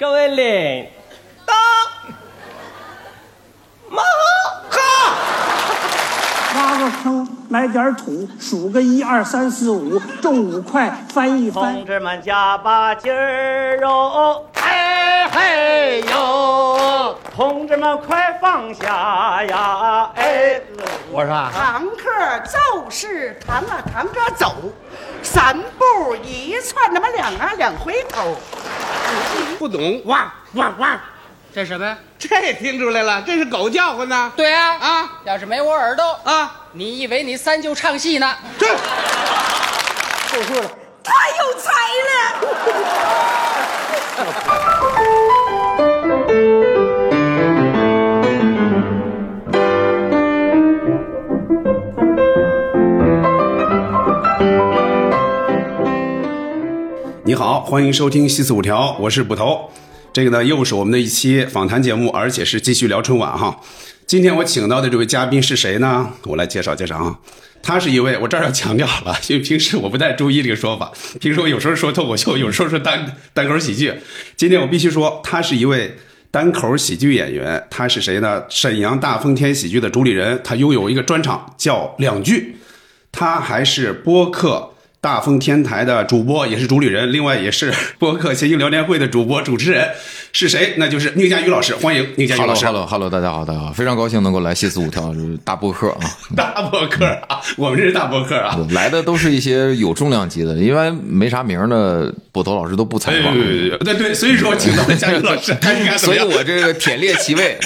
各位领导，马哈，挖个坑，来点土，数个一二三四五，种五块，翻一翻。同。志们加把劲儿哦，哎嘿呦，同志们快放下呀，哎，我说啊，堂客就是堂啊堂哥走，三步一窜，那么两啊两回头。不懂，汪汪汪，这什么呀？这听出来了，这是狗叫唤呢。对啊，啊要是没我耳朵，啊，你以为你三舅唱戏呢？这太有才了！你好，欢迎收听《西四五条》，我是捕头。这个呢，又是我们的一期访谈节目，而且是继续聊春晚哈。今天我请到的这位嘉宾是谁呢？我来介绍介绍啊。他是一位，我这儿要强调了，因为平时我不太注意这个说法。平时我有时候说脱口秀，有时候说单单口喜剧。今天我必须说，他是一位单口喜剧演员。他是谁呢？沈阳大风天喜剧的主理人。他拥有一个专场叫两句。他还是播客大风天台的主播，也是主理人，另外也是播客谐星聊天会的主播主持人，是谁？那就是宁佳宇老师，欢迎宁佳宇老师。Hello Hello，大家好，大家好，非常高兴能够来西四五条就是大播客啊，大播客啊，我们这是大播客啊。来的都是一些有重量级的，因为没啥名的捕头老师都不采哎，访，对对对，所以说请到了佳宇老师，看你看怎么样？所以我这个忝列其位。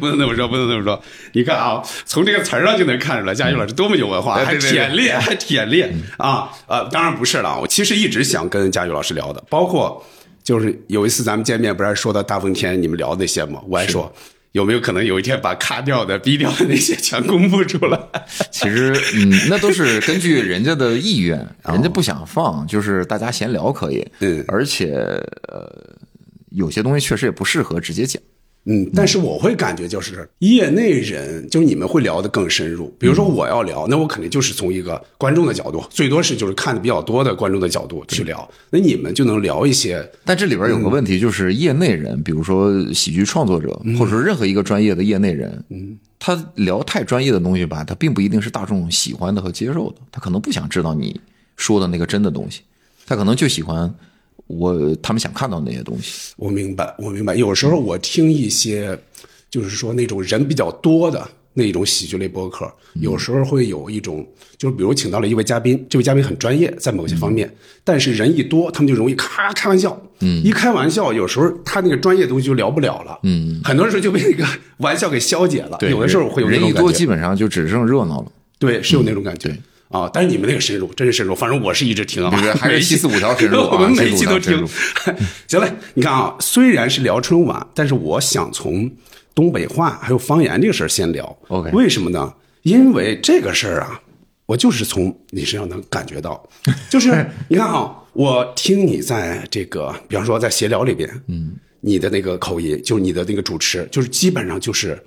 不能这么说，不能这么说。你看啊，从这个词儿上就能看出来，佳宇老师多么有文化，还忝列，还忝列啊！呃，当然不是了，我其实一直想跟佳宇老师聊的，包括就是有一次咱们见面，不是说到大风天你们聊那些吗？我还说有没有可能有一天把卡掉的、逼掉的那些全公布出来？其实，嗯，那都是根据人家的意愿，人家不想放，就是大家闲聊可以，嗯而且呃，有些东西确实也不适合直接讲。嗯，但是我会感觉就是业内人，就是你们会聊得更深入。比如说我要聊，那我肯定就是从一个观众的角度，最多是就是看的比较多的观众的角度去聊。那你们就能聊一些，但这里边有个问题，就是业内人，比如说喜剧创作者，或者说任何一个专业的业内人，嗯，他聊太专业的东西吧，他并不一定是大众喜欢的和接受的，他可能不想知道你说的那个真的东西，他可能就喜欢我他们想看到那些东西。我明白，我明白。有时候我听一些，就是说那种人比较多的那种喜剧类播客，有时候会有一种，就是比如请到了一位嘉宾，这位嘉宾很专业在某些方面，但是人一多，他们就容易咔开玩笑，嗯，一开玩笑，有时候他那个专业的东西就聊不了了，嗯，很多时候就被那个玩笑给消解了。有的时候会有那人一多，种感觉基本上就只剩热闹了。对，是有那种感觉。啊！但是你们那个深入，真是深入。反正我是一直听啊，对对还是每一四五条深入啊 我们每一期都听。行嘞，你看啊，虽然是聊春晚，但是我想从东北话还有方言这个事儿先聊。OK 为什么呢？因为这个事儿啊，我就是从你身上能感觉到，就是 你看啊，我听你在这个，比方说在闲聊里边，嗯，你的那个口音，就是你的那个主持，就是基本上就是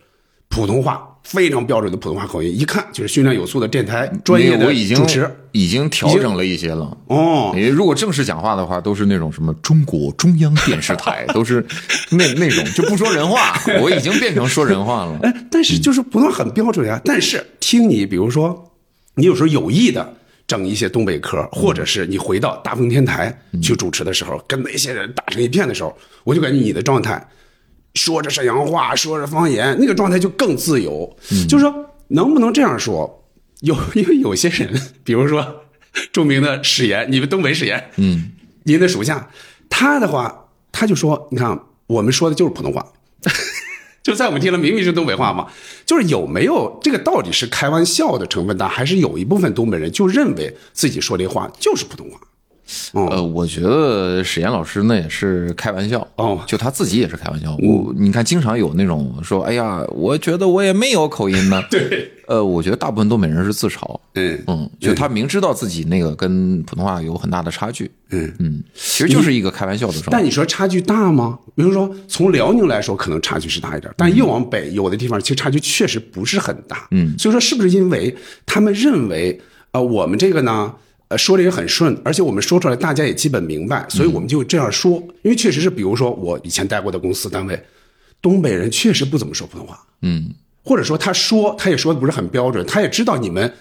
普通话非常标准的普通话口音，一看就是训练有素的电台专业的主持。已经调整了一些了。哦因为如果正式讲话的话，都是那种什么中国中央电视台，都是那那种就不说人话。我已经变成说人话了。哎，但是就是普通话很标准呀。但是听你，比如说，你有时候有意的整一些东北嗑，或者是你回到大风天台去主持的时候，跟那些人打成一片的时候，我就感觉你的状态，说着沈阳话，说着方言，那个状态就更自由。就是说，能不能这样说？有 因为有些人，比如说著名的史岩，你们东北史岩，嗯，您的属下，他的话，他就说，你看，我们说的就是普通话。就在我们听了明明是东北话嘛，就是有没有这个到底是开玩笑的成分大，还是有一部分东北人就认为自己说这话就是普通话？呃，我觉得史岩老师那也是开玩笑哦就他自己也是开玩笑。我你看，经常有那种说：“哎呀，我觉得我也没有口音呢。”对，呃，我觉得大部分东北人是自嘲。嗯嗯，就他明知道自己那个跟普通话有很大的差距。嗯嗯，其实就是一个开玩笑的状态。但你说差距大吗？比如说从辽宁来说，可能差距是大一点，但越往北，有的地方其实差距确实不是很大。嗯，所以说是不是因为他们认为，呃，我们这个呢，呃说的也很顺，而且我们说出来大家也基本明白，所以我们就这样说。因为确实是，比如说我以前待过的公司单位，东北人确实不怎么说普通话，嗯，或者说他说他也说的不是很标准，他也知道你们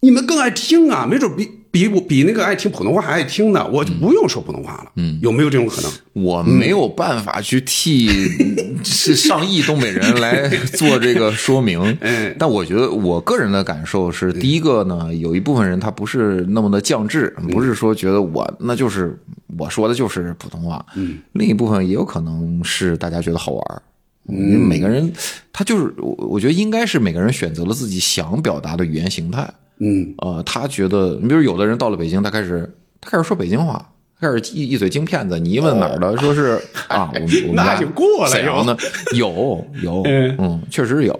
你们更爱听啊，没准比比我比那个爱听普通话还爱听呢，我就不用说普通话了。嗯，有没有这种可能？我没有办法去替 是上亿东北人来做这个说明，嗯但我觉得我个人的感受是，第一个呢，有一部分人他不是那么的降智，不是说觉得我那就是我说的就是普通话，嗯，另一部分也有可能是大家觉得好玩儿。因为每个人，他就是我，我觉得应该是每个人选择了自己想表达的语言形态。嗯，呃，他觉得，你比如有的人到了北京，他开始他开始说北京话，开始一一嘴京片子。你一问哪儿的，说是 啊，我们我们那家就过了沈阳的，有有，嗯，确实有。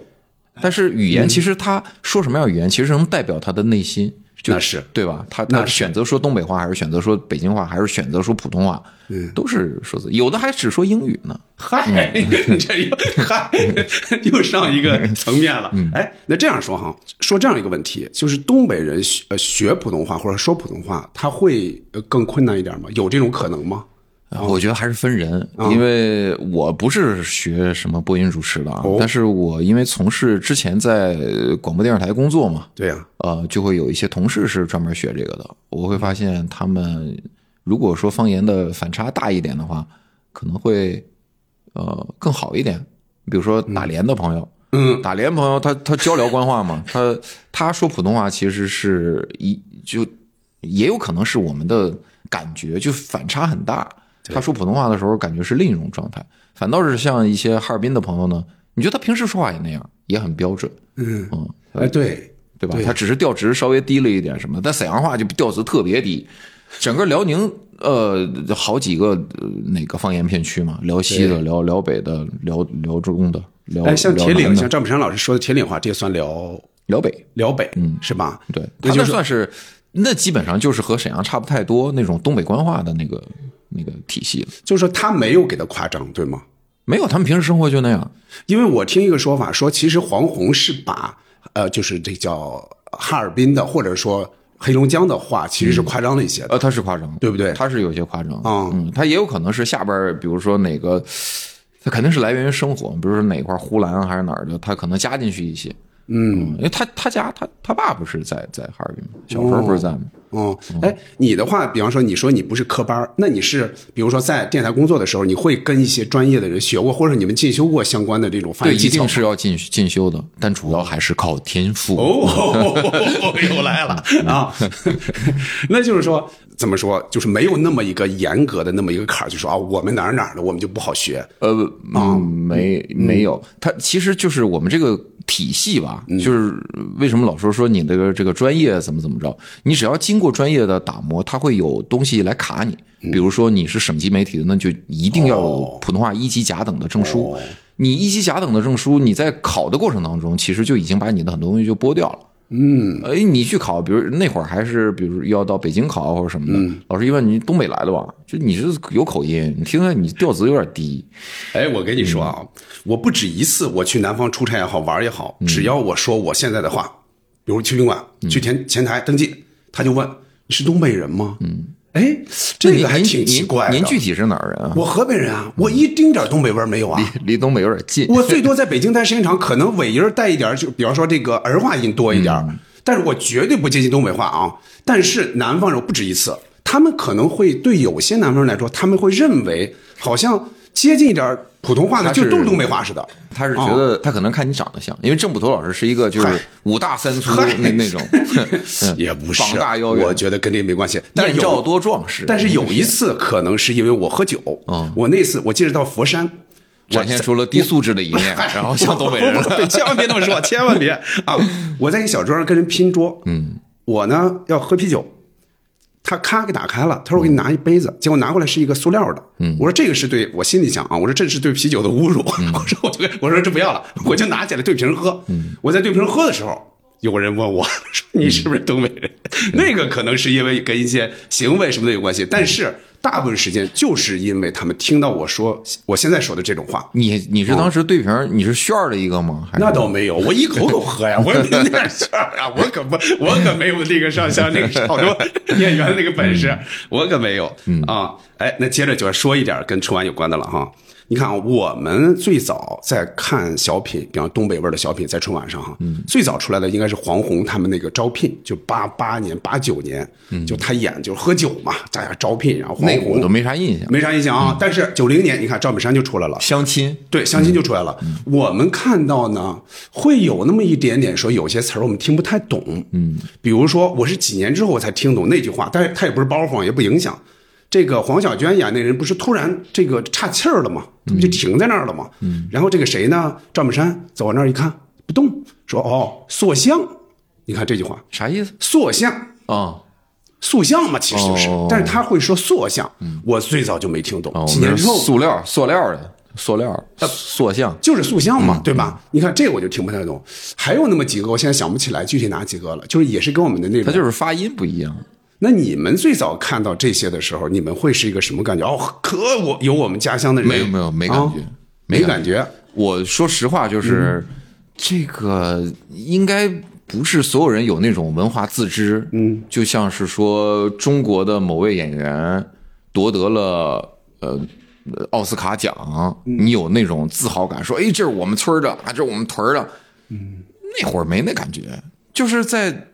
但是语言其实他说什么样语言，其实能代表他的内心，就那是对吧？他那选择说东北话，还是选择说北京话，还是选择说普通话，嗯都是说自己。有的还只说英语呢。嗨，嗯这又嗨，又上一个层面了。嗯哎，那这样说哈，说这样一个问题，就是东北人学呃学普通话或者说普通话，他会呃更困难一点吗？有这种可能吗？啊我觉得还是分人，啊因为我不是学什么播音主持的啊，哦但是我因为从事之前在广播电视台工作嘛，对呀、呃，就会有一些同事是专门学这个的。我会发现他们如果说方言的反差大一点的话，可能会呃更好一点。比如说打连的朋友，嗯，打连朋友他他交流官话嘛，他他说普通话其实是一就也有可能是我们的感觉就反差很大。他说普通话的时候感觉是另一种状态，反倒是像一些哈尔滨的朋友呢，你觉得他平时说话也那样，也很标准，嗯，嗯，哎，对，对。吧？他只是调值稍微低了一点什么，但沈阳话就调值特别低。整个辽宁呃好几个、呃、哪个方言片区嘛，辽西的、辽辽北的、辽辽中的、辽哎，像铁岭，像赵本山老师说的铁岭话，这也算辽辽北，辽北，嗯，是吧？对，他那就是那算是那基本上就是和沈阳差不太多那种东北官话的那个那个体系了。就是说他没有给他夸张，对吗？没有，他们平时生活就那样。因为我听一个说法说，其实黄宏是把呃，就是这叫哈尔滨的或者说黑龙江的话，其实是夸张了一些的。呃，他是夸张，对不对他是有些夸张啊嗯，他也有可能是下边，比如说哪个，他肯定是来源于生活，比如说哪块儿呼兰啊还是哪儿的，他可能加进去一些。嗯，因为他他家他他爸不是在在哈尔滨吗？小时候不是在吗？哦，哎，你的话，比方说你说你不是科班儿，那你是比如说在电台工作的时候，你会跟一些专业的人学过，或者你们进修过相关的这种发对，音技巧对？一定是要进进修的，但主要还是靠天赋。哦，又来了啊！那就是说，怎么说，就是没有那么一个严格的那么一个坎儿，就说啊，我们哪儿哪儿的，我们就不好学。呃，嗯，没没有，它其实就是我们这个体系吧，就是为什么老说说你这个这个专业怎么怎么着，你只要经过专业的打磨，它会有东西来卡你。比如说你是省级媒体的，那就一定要有普通话一级甲等的证书。你一级甲等的证书，你在考的过程当中，其实就已经把你的很多东西就剥掉了。嗯，哎，你去考，比如那会儿还是，比如要到北京考或者什么的，老师一问你东北来的吧，就你是有口音，你听着你调子有点低，哎，我跟你说啊，我不止一次我去南方出差也好，玩也好，只要我说我现在的话，比如去宾馆、去前前台登记，他就问你是东北人吗？嗯，哎，这个还挺奇怪的。您您具体是哪儿人啊？我河北人啊，我一丁点儿东北味儿没有啊。离离东北有点近。我最多在北京待时间长，可能尾音儿带一点，就比方说这个儿化音多一点儿，但是我绝对不接近东北话啊。但是南方人不止一次，他们可能会对有些南方人来说，他们会认为好像接近一点普通话的就都是东北话似的。他是觉得他可能看你长得像，因为郑捕头老师是一个就是五大三粗嗨。那那种，嗯。也不是，膀大腰圆，我觉得跟这没关系。但是面罩有多壮实。但是有一次可能是因为我喝酒，嗯我那次我记得到佛山，展现出了低素质的一面，然后像东北人 不不不千万别这么说，千万别。啊！我在一小桌上跟人拼桌，嗯，我呢要喝啤酒，他咔给打开了，他说我给你拿一杯子，结果拿过来是一个塑料的，嗯，我说这个是对我心里想啊，我说这是对啤酒的侮辱，我说我就我说这不要了，我就拿起来对瓶喝，嗯，我在对瓶喝的时候。有个人问我说：“你是不是东北人？”那个可能是因为跟一些行为什么的有关系，但是大部分时间就是因为他们听到我说我现在说的这种话。你你是当时对瓶儿你是炫儿的一个吗？那倒没有，我一口口喝呀，我也没那样事儿啊，我可不，我可没有那个上像那个好多演员那个本事，我可没有啊。哎，那接着就要说一点跟春晚有关的了哈。你看啊，我们最早在看小品，比方东北味儿的小品，在春晚上哈，最早出来的应该是黄宏他们那个招聘，就八八年、八九年，就他演就是喝酒嘛，大家招聘，然后黄宏那我都没啥印象。没啥印象啊。但是九零年，你看赵本山就出来了，相亲，对，相亲就出来了。我们看到呢，会有那么一点点说有些词儿我们听不太懂，嗯，比如说我是几年之后我才听懂那句话，但是他也不是包袱，也不影响。这个黄小娟演那人不是突然这个岔气儿了吗？他不就停在那儿了吗？嗯，然后这个谁呢？赵本山走到那儿一看不动，说哦塑像，你看这句话啥意思塑像。啊？塑像嘛，其实就是，哦但是他会说塑像，我最早就没听懂。几年之后，塑料塑料的塑料塑像。就是塑像嘛，对吧？你看这个我就听不太懂。还有那么几个，我现在想不起来具体哪几个了，就是也是跟我们的那它种。就是发音不一样。那你们最早看到这些的时候，你们会是一个什么感觉？哦，可我有我们家乡的人，没有没有没感觉啊没感觉。我说实话，就是、这个应该不是所有人有那种文化自知，嗯，就像是说中国的某位演员夺得了呃呃奥斯卡奖，你有那种自豪感，说哎这是我们村的啊，这是我们屯的，嗯，那会儿没那感觉，就是在。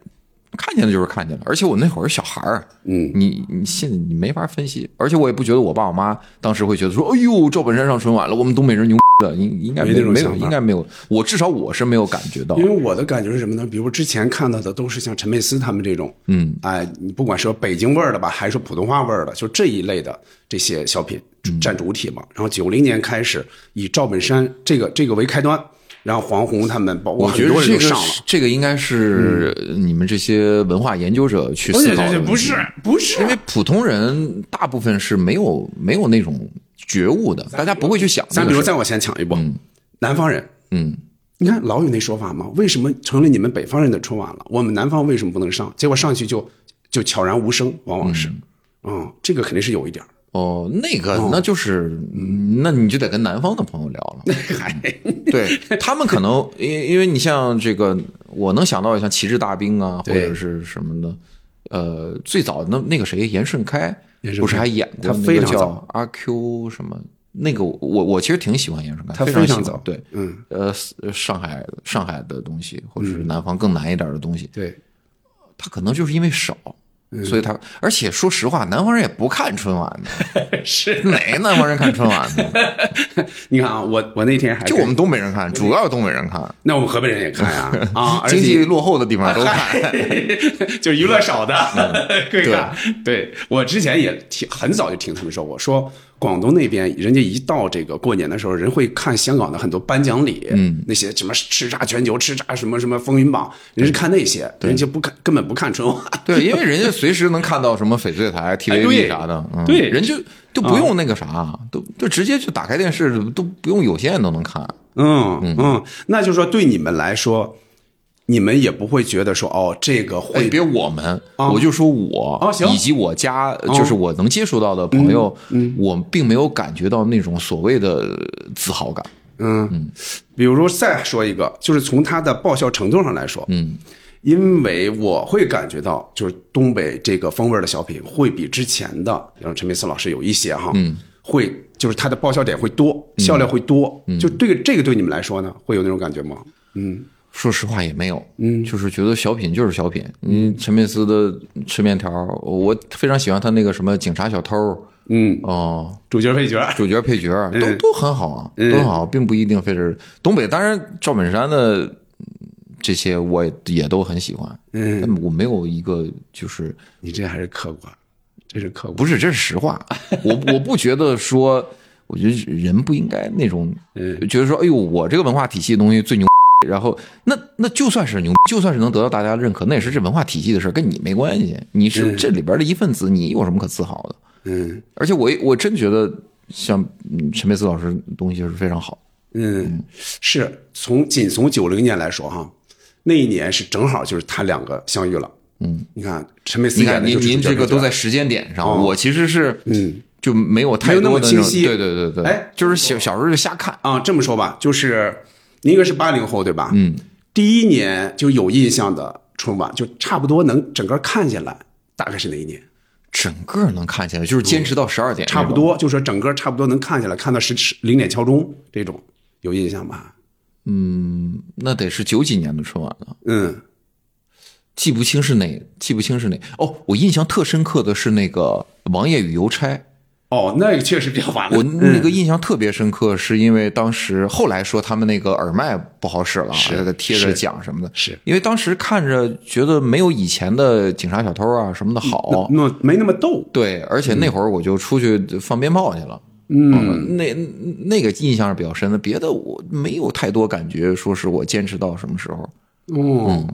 看见了就是看见了，而且我那会儿是小孩儿，嗯，你你现在你没法分析，而且我也不觉得我爸我妈当时会觉得说，哎呦，赵本山上春晚了，我们东北人牛的，应应该没有应该没有，我至少我是没有感觉到。因，为我的感觉是什么呢？比如之前看到的都是像陈佩斯他们这种，嗯，哎，你不管说北京味儿的吧，还是普通话味儿的，就这一类的这些小品占主体嘛。然后九零年开始以赵本山这个这个为开端，然后黄宏他们包括我很多人觉得这个就上了。这个应该是你们这些文化研究者去思考的问题，不是不是，因为普通人大部分是没有没有那种觉悟的，大家不会去想。咱比如再往前抢一步，南方人，嗯，你看老有那说法嘛，为什么成了你们北方人的春晚了？我们南方为什么不能上？结果上去就就悄然无声，往往是，嗯，这个肯定是有一点儿。哦，那个那就是，嗯那你就得跟南方的朋友聊了。对 他们可能，因因为你像这个，我能想到像旗帜大兵啊，或者是什么的，呃，最早那那个谁，严顺开不是还演过他那个叫阿 Q 什么？那个我我其实挺喜欢严顺开，他非常喜欢常早对，嗯，呃，上海上海的东西，或者是南方更难一点的东西，对，他可能就是因为少。所以他，而且说实话，南方人也不看春晚的，是。哪个南方人看春晚呢？你看啊，我我那天还就我们东北人看，主要是东北人看，那我们河北人也看呀啊，经济落后的地方都看。就娱乐少的对看。对我之前也听很早就听他们说过，说广东那边人家一到这个过年的时候，人会看香港的很多颁奖礼，嗯，那些什么叱咤全球、叱咤什么什么风云榜，人是看那些，人家不看根本不看春晚。对，因为人家随时能看到什么翡翠台、TVB 啥的，嗯。对。人就就不用那个啥，都就直接就打开电视，都不用有线都能看。嗯。嗯，那就是说对你们来说，你们也不会觉得说哦，这个哎，会别我们，啊。我就说我哦行。以及我家，就是我能接触到的朋友，我并没有感觉到那种所谓的自豪感。嗯，比如说再说一个，就是从它的爆笑程度上来说，嗯，因为我会感觉到，就是东北这个风味的小品会比之前的，像陈佩斯老师有一些哈，嗯，会就是它的爆笑点会多，笑料会多，就对这个对你们来说呢，会有那种感觉吗？说实话也没有，嗯，就是觉得小品就是小品。嗯，陈佩斯的吃面条，我非常喜欢他那个什么警察小偷，嗯，哦，主角配角，主角配角都都很好啊，都很好，并不一定非是东北。当然，赵本山的嗯这些我也也都很喜欢，嗯，但我没有一个就是你这还是客观，这是客观，不是，这是实话。我我不觉得说，我觉得人不应该那种，觉得说，哎呦，我这个文化体系的东西最牛。然后，那那就算是牛，就算是能得到大家认可，那也是这文化体系的事儿，跟你没关系。你是这里边的一份子，你有什么可自豪的？嗯而且我我真觉得，像嗯陈佩斯老师东西是非常好。嗯，是从仅从九零年来说哈，那一年是正好就是他两个相遇了，嗯，你看陈佩斯您您这个都在时间点上，哦我其实是嗯。就没有太没有那么清晰对对对对，哎就是小小时候就瞎看，啊，这么说吧，就是您应该是八零后对吧？嗯，第一年就有印象的春晚，就差不多能整个看下来，大概是哪一年？整个能看下来，就是坚持到十二点，差不。多，就说整个差不多能看下来，看到十十零点敲钟这种，有印象吧？嗯那得是九几年的春晚了，嗯，记不清是哪，记不清是哪。哦，我印象特深刻的是那个《王爷与邮差》，哦，那个确实比较晚了。我那个印象特别深刻，是因为当时后来说他们那个耳麦不好使了，贴着讲什么的，是因为当时看着觉得没有以前的警察小偷啊什么的好，那没那么逗。对，而且那会儿我就出去放鞭炮去了。嗯，那那个印象是比较深的，别的我没有太多感觉，说是我坚持到什么时候。哦，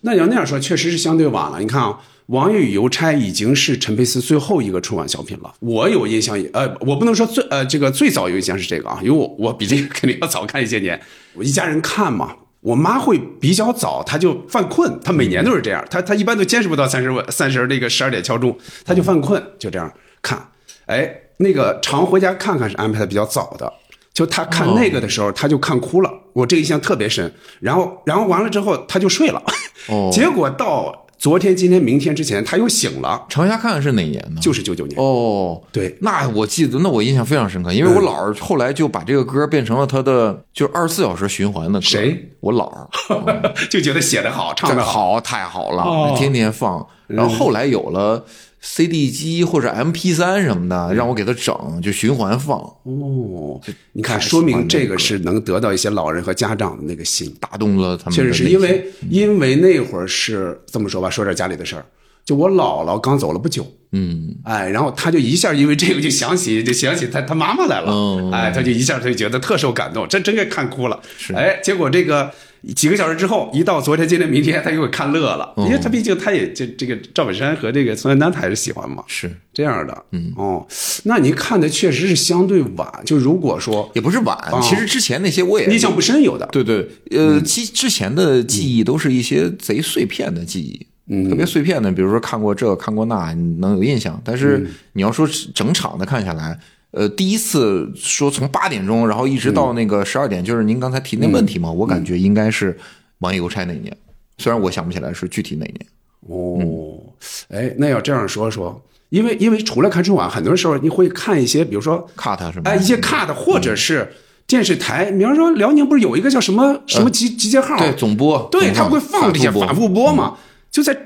那要那样说，确实是相对晚了。你看啊，《王爷与邮差》已经是陈佩斯最后一个春晚小品了。我有印象，呃，我不能说最呃这个最早有印象是这个啊，因为我我比这个肯定要早看一些年。我一家人看嘛，我妈会比较早，她就犯困，她每年都是这样，她她一般都坚持不到三十三十那个十二点敲钟，她就犯困，就这样看。哎，那个常回家看看是安排的比较早的。就他看那个的时候，他就看哭了，我这个印象特别深。然后，然后完了之后，他就睡了。哦结果到昨天、今天、明天之前，他又醒了，长霞看看是哪年呢？就是九九年。哦，对那我记得，那我印象非常深刻，因为我姥儿后来就把这个歌变成了他的就二十四小时循环的歌。谁？我姥儿，就觉得写得好，唱这得好。太好了，哦天天放。然后后来有了 CD 机或者 MP 三什么的，让我给他整，就循环放，哦，你看，说明这个是能得到一些老人和家长的那个心。打动了他们确。实是因为因为那会儿是这么说吧，说点家里的事儿。就我姥姥刚走了不久，嗯，哎，然后他就一下因为这个就想起就想起他他妈妈来了，哦哎，他就一下他就觉得特受感动，真真给看哭了。哎，结果这个几个小时之后，一到昨天、今天、明天，他又给看乐了，因为他毕竟他也这这个赵本山和这个宋丹丹他还是喜欢嘛，是这样的。嗯，哦，那您看的确实是相对晚。就如果说也不是晚，其实之前那些我也印象不深，有的对对，呃，其之前的记忆都是一些贼碎片的记忆，嗯，特别碎片的，比如说看过这看过那，你能有印象。但是你要说整场的看下来，呃，第一次说从八点钟，然后一直到那个十二点，就是您刚才提那问题嘛，我感觉应该是网易邮差那一年，虽然我想不起来是具体哪年。哦，哎，那要这样说说，因为因为除了看春晚，很多时候你会看一些，比如说 cut 是吗？哎一些 cut 或者是电视台，比方说辽宁不是有一个叫什么什么集集结号？对总播，对，总他会放这些反复播嘛，就在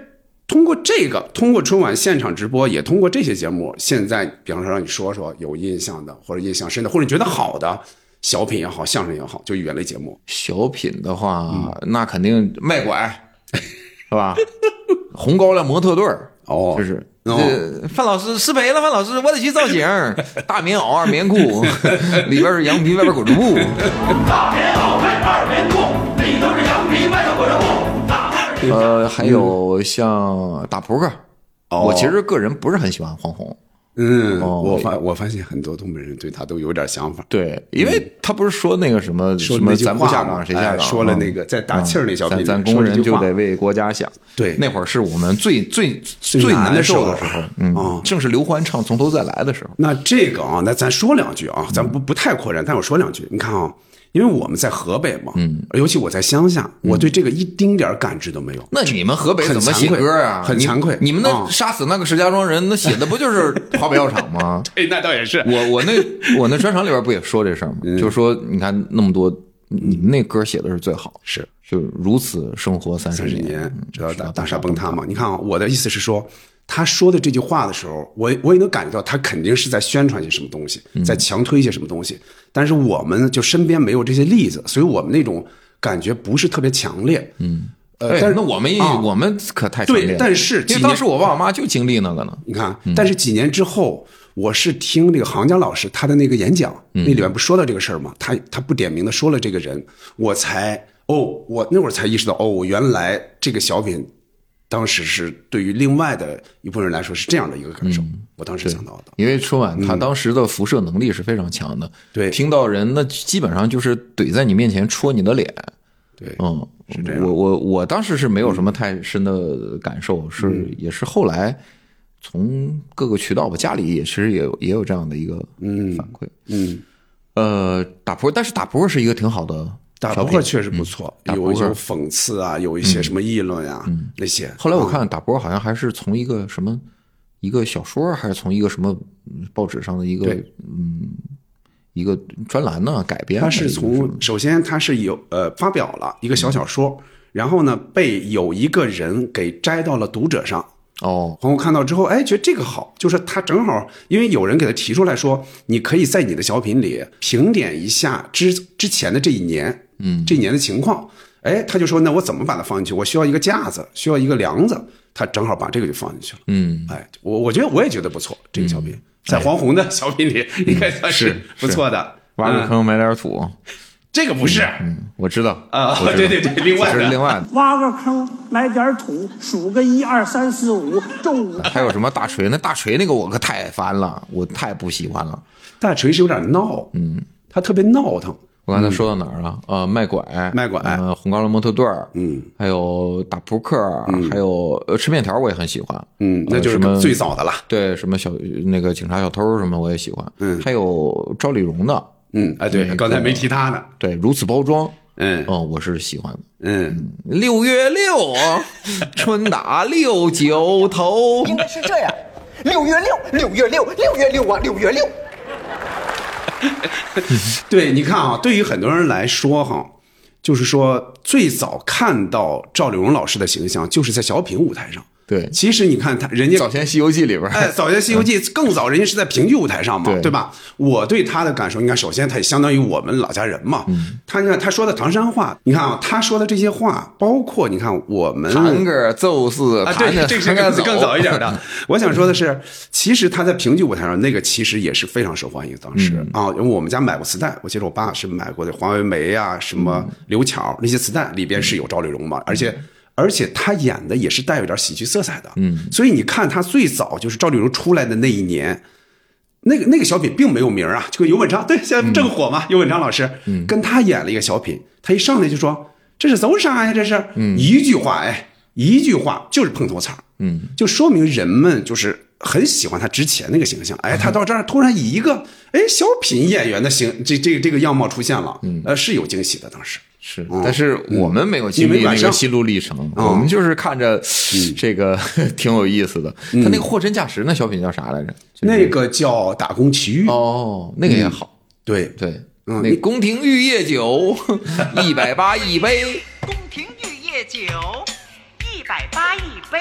通过这个，通过春晚现场直播，也通过这些节目，现在比方说让你说说有印象的，或者印象深的，或者你觉得好的小品也好，相声也好，就语言类节目。小品的话，那肯定卖拐，是吧？红高粱模特队儿哦就是范老师失陪了，范老师，我得去造型，大棉袄二棉裤，里边是羊皮，外边裹着布。大棉袄配二棉裤，里头是羊皮，外头裹着布。呃，还有像打扑克，我其实个人不是很喜欢黄宏，嗯，哦我发我发现很多东北人对他都有点想法。对，因为他不是说那个什么什么咱不下岗谁下岗，说了嗯那个在打气儿那小品里咱咱工人就得为国家想。对那会儿是我们最最最最难受的时候嗯啊，正是刘欢唱《从头再来》的时候。那这个啊，那咱说两句啊，咱不不太扩展，但我说两句。你看啊，因为我们在河北嘛，嗯，尤其我在乡下，我对这个一丁点儿感知都没有。那你们河北很怎么写歌啊？很惭愧你们啊那杀死那个石家庄人，那写的不就是 华北药厂吗？对，那倒也是。我我那我那专场里边不也说这事儿吗？嗯就是说，你看那么多，你们那歌写的是最好，是就如此生活三十三十年，年，直到大大厦崩塌嘛。你看啊，我的意思是说，他说的这句话的时候，我我也能感觉到他肯定是在宣传些什么东西，嗯在强推一些什么东西。但是我们就身边没有这些例子，所以我们那种感觉不是特别强烈。嗯，呃，哎但是那我们也啊我们可太强烈了对但是因为当时我爸我妈就经历那个呢。你看，但是几年之后，我是听这个杭江老师他的那个演讲，那里面不说到这个事儿吗？他他不点名的说了这个人，我才哦，我那会儿才意识到哦，原来这个小品当时是对于另外的一部分人来说是这样的一个感受，我当时想到的。因为春晚它当时的辐射能力是非常强的，嗯对听到人那基本上就是怼在你面前戳你的脸，对嗯，是这样我我我当时是没有什么太深的感受，是也是后来从各个渠道吧，家里也其实也有也有这样的一个反馈。嗯，呃，打扑克，但是打扑克是一个挺好的打扑克确实不错，有有讽刺啊，有一些什么议论呀，那些。后来我啊看打扑克好像还是从一个什么一个小说，还是从一个什么嗯报纸上的一个对嗯一个专栏呢改编的他。是从首先他是有呃发表了一个小小说，然后呢被有一个人给摘到了读者上。哦朋友看到之后，哎，觉得这个好，就是他正好，因为有人给他提出来说，你可以在你的小品里评点一下之之前的这一年，嗯，这一年的情况。哎，他就说，那我怎么把它放进去？我需要一个架子，需要一个梁子，他正好把这个就放进去了。嗯哎，我我觉得我也觉得不错，这个小品、在黄宏的小品里应该算是是不错的。嗯挖个坑埋点土，这个不是我知道啊对对对另外的这是另外的。挖个坑，埋点土，数个一二三四五，中午还有什么大锤？那大锤那个我可太烦了，我太不喜欢了。大锤是有点闹，嗯，他特别闹腾，我刚才说到哪儿了？呃，卖拐，卖拐呃，红高粱模特队儿，嗯，还有打扑克，还有呃吃面条，我也很喜欢。嗯，那就是最早的了。对，什么小那个警察小偷什么我也喜欢。嗯还有赵丽蓉的，嗯，哎，对，刚才没提他呢。对，如此包装，嗯哦，我是喜欢的。嗯，六月六，春打六九头。应该是这样，六月六，六月六，六月六啊，六月六。对，你看啊，对于很多人来说哈，就是说最早看到赵丽蓉老师的形象，就是在小品舞台上。对。其实你看他，人家早先《西游记》里边儿，哎，早先《西游记》更早，人家是在评剧舞台上嘛，对。吧？我对他的感受，你看，首先他也相当于我们老家人嘛。他你看他说的唐山话，你看啊，他说的这些话，包括你看我们弹个奏似啊，弹对，这是更更早一点的。我想说的是，其实他在评剧舞台上那个其实也是非常受欢迎，当时、啊，因为我们家买过磁带，我记得我爸是买过的黄维梅啊，什么刘巧那些磁带里边是有赵丽蓉嘛，而且。而且他演的也是带有点喜剧色彩的，嗯，所以你看他最早就是赵丽蓉出来的那一年，那个那个小品并没有名啊，就跟尤文昌对，现在正火嘛，尤文昌老师，嗯。跟他演了一个小品，他一上来就说这是走啥呀？这是，一句话，哎，一句话就是碰头彩嗯，就说明人们就是很喜欢他之前那个形象，哎，他到这儿突然以一个哎小品演员的形这这个这个样貌出现了，嗯，呃，是有惊喜的，当时。是，但是我们没有经历那个心路历程，我们就是看着这个 挺有意思的。他那个货真价实那小品叫啥来着？那个叫打工奇遇，哦，那个也好，对，对，嗯。那宫廷玉液酒 一百八一杯，宫廷玉液酒，一百八一杯，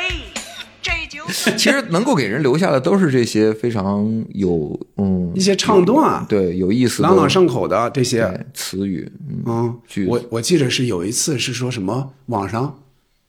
其实能够给人留下的都是这些非常有嗯一些唱段，对有意思朗朗上口的这些，词语，嗯，我我记得是有一次是说什么网上，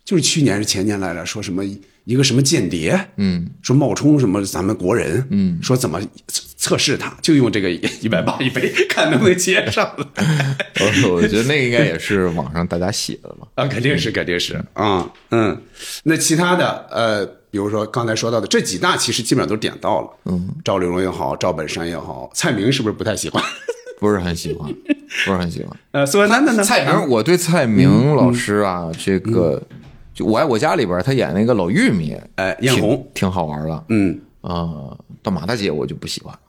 就是去年是前年来着，说什么一个什么间谍，嗯，说冒充什么咱们国人，嗯，说怎么测测试他，就用这个一百八一杯，看能不能接上了。我我觉得那个应该也是网上大家写的吧。啊，肯定是，肯定是啊，嗯，那其他的呃，比如说刚才说到的这几大，其实基本上都点到了，嗯，赵丽蓉也好，赵本山也好，蔡明是不是不太喜欢？不是很喜欢，不是很喜欢。呃，苏文丹的呢？蔡明，我对蔡明老师啊，这个就《我爱我家》里边他演那个老玉米，哎艳红挺挺好玩的。嗯，啊，到马大姐我就不喜欢了。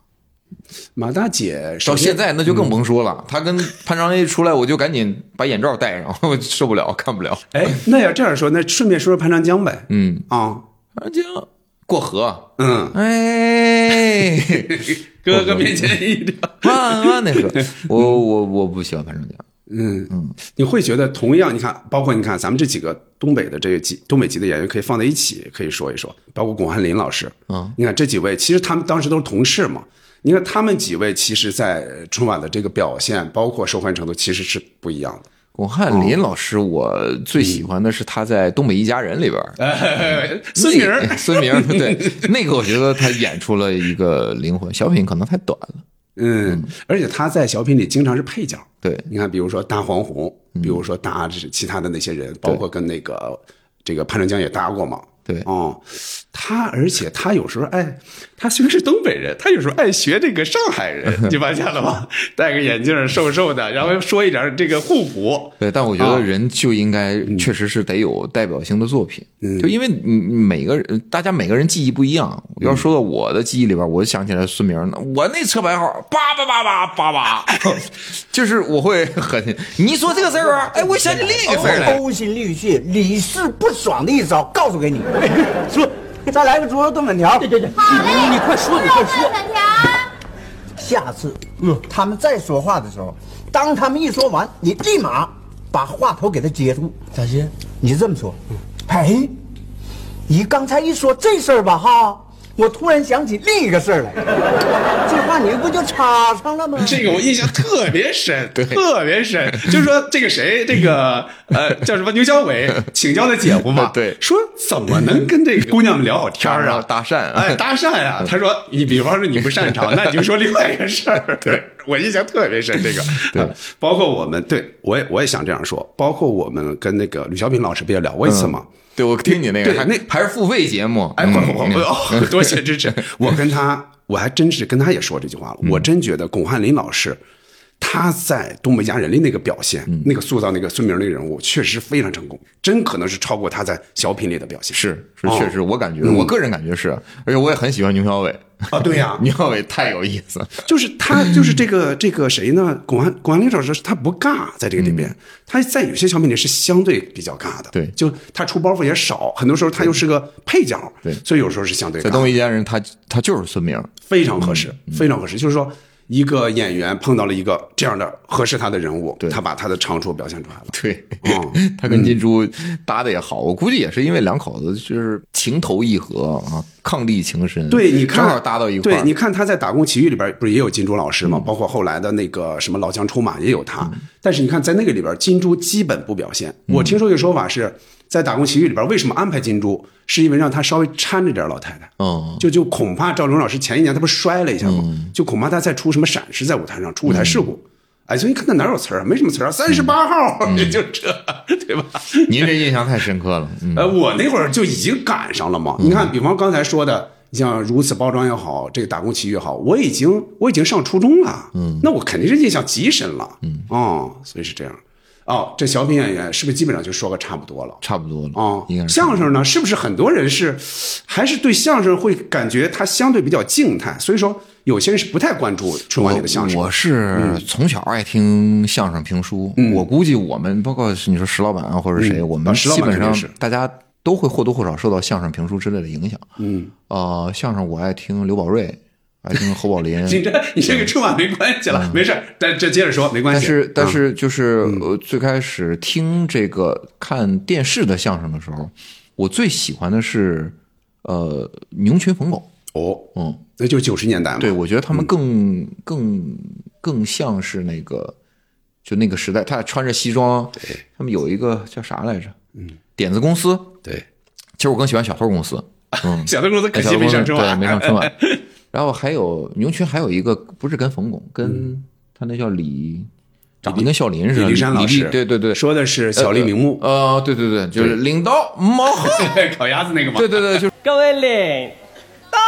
马大姐到现在那就更甭说了，她跟潘长江一出来，我就赶紧把眼罩戴上，我受不了，看不了。哎，那要这样说，那顺便说说潘长江呗。嗯，啊，潘长江过河，嗯，哎，哥哥面前一条。万万那个，我我我不喜欢潘长江。嗯。嗯，你会觉得同样，你看，包括你看咱们这几个东北的这个籍东北籍的演员，可以放在一起，可以说一说，包括巩汉林老师，嗯，你看这几位，其实他们当时都是同事嘛。你看他们几位，其实，在春晚的这个表现，包括受欢迎程度，其实是不一样的。巩汉林老师，我最喜欢的是他在《东北一家人》里边儿，孙明 孙明儿，对，那个我觉得他演出了一个灵魂。小品可能太短了，嗯，而且他在小品里经常是配角。对，你看，比如说搭黄宏，比如说搭其他的那些人，包括跟那个这个潘长江也搭过嘛。对。哦，他而且他有时候爱，他虽然是东北人，他有时候爱学这个上海人，你发现了吗？戴个眼镜，瘦瘦的，然后说一点这个互补。对，但我觉啊得人就应该嗯确实是得有代表性的作品，就因为你你每个人，大家每个人记忆不一样。嗯要说到我的记忆里边，我想起来孙明呢，我那车牌号八八八八八八，就是我会很，你说这个事儿啊，哎，我想起另一个事儿来。勾心沥血、屡试不爽的一招，告诉给你。说，再来个猪肉炖粉条。对对对，你你快说，你快说。粉条。下次，嗯，他们再说话的时候，当他们一说完，你立马把话头给他接住。咋接？你就这么说。哎，你刚才一说这事儿吧，哈，我突然想起另一个事儿来。这话你不就插上了吗？这个我印象特别深，特别深，就是说这个谁，这个呃叫什么牛小伟 请教的姐夫嘛，对说怎么能跟这个 姑娘们聊好天儿啊？搭讪哎，搭讪啊！他说你比方说你不擅长，那你就说另外一个事儿。对我印象特别深，这个 对，包括我们，对我也我也想这样说，包括我们跟那个吕小品老师不也聊过一次吗？对，我听你那个，那还是付费节目，哎，嗯不不不 多谢支持。我跟他，我还真是跟他也说这句话了。我真觉得巩汉林老师他在《东北家人》里那个表现，那个塑造那个孙明那个人物，确实非常成功，真可能是超过他在小品里的表现。是是哦确实，我感觉，我个人感觉是，而且我也很喜欢牛小伟。啊对呀。牛小伟太有意思了。就是他，就是这个这个谁呢？巩汉巩汉林老师他不尬，在这个里边，他在有些小品里是相对比较尬的。对。就他出包袱也少，很多时候他又是个配角，对。所以有时候是相对尬在《东北一家人》，他他就是孙明，非常合适，嗯。非常合适。就是说，一个演员碰到了一个这样的合适他的人物，对他把他的长处表现出来了。对，嗯他跟金珠搭的也好，我估计也是因为两口子就是情投意合啊，伉俪情深。对，你看，正好搭到一块儿。对，你看他在《打工奇遇》里边不是也有金珠老师吗？包括后来的那个什么《老将出马》也有他。但是你看，在那个里边，金珠基本不表现。我听说一个说法是，在《打工奇遇》里边，为什么安排金珠，是因为让他稍微搀着点老太太。嗯，就就恐怕赵丽蓉老师前一年他不是摔了一下吗？就恐怕他再出什么闪失在舞台上，出舞台事故。哎，所以你看他哪有词儿啊？没什么词儿啊，三十八号也就这，对吧？您这印象太深刻了。嗯，呃，我那会儿就已经赶上了嘛。你看，比方刚才说的，你像如此包装也好，这个打工奇遇也好，我已经我已经上初中了，嗯，那我肯定是印象极深了，嗯，哦，所以是这样。哦，这小品演员是不是基本上就说个差不多了？差不多了。哦应该，是相声呢，是不是很多人是还是对相声会感觉它相对比较静态？所以说，有些人是不太关注春晚里的相声。我是从小爱听相声评书，我估计我们包括你说石老板啊，或者谁，我们基本上大家都会或多或少受到相声评书之类的影响。嗯，呃，相声我爱听刘宝瑞，爱听侯宝林。你这你这个春晚没关系了，没事儿，但这接着说没关系。但是但啊是就是呃，最开始听这个看电视的相声的时候，我最喜欢的是呃牛群冯巩。哦，嗯，那就九十年代嘛。对，我觉得他们更更更像是那个就那个时代，他俩穿着西装，对，他们有一个叫啥来着？嗯，点子公司。对，其实我更喜欢小偷公司。嗯，小偷公司可惜没上春晚，对，没上春晚。然后还有牛群，还有一个不是跟冯巩，跟他那叫李，长得跟孝林似的。李立山老师，对对对，说的是小立名目，呃，对对对，就是领导毛好。烤鸭子那个嘛。对对对，就是各位领导，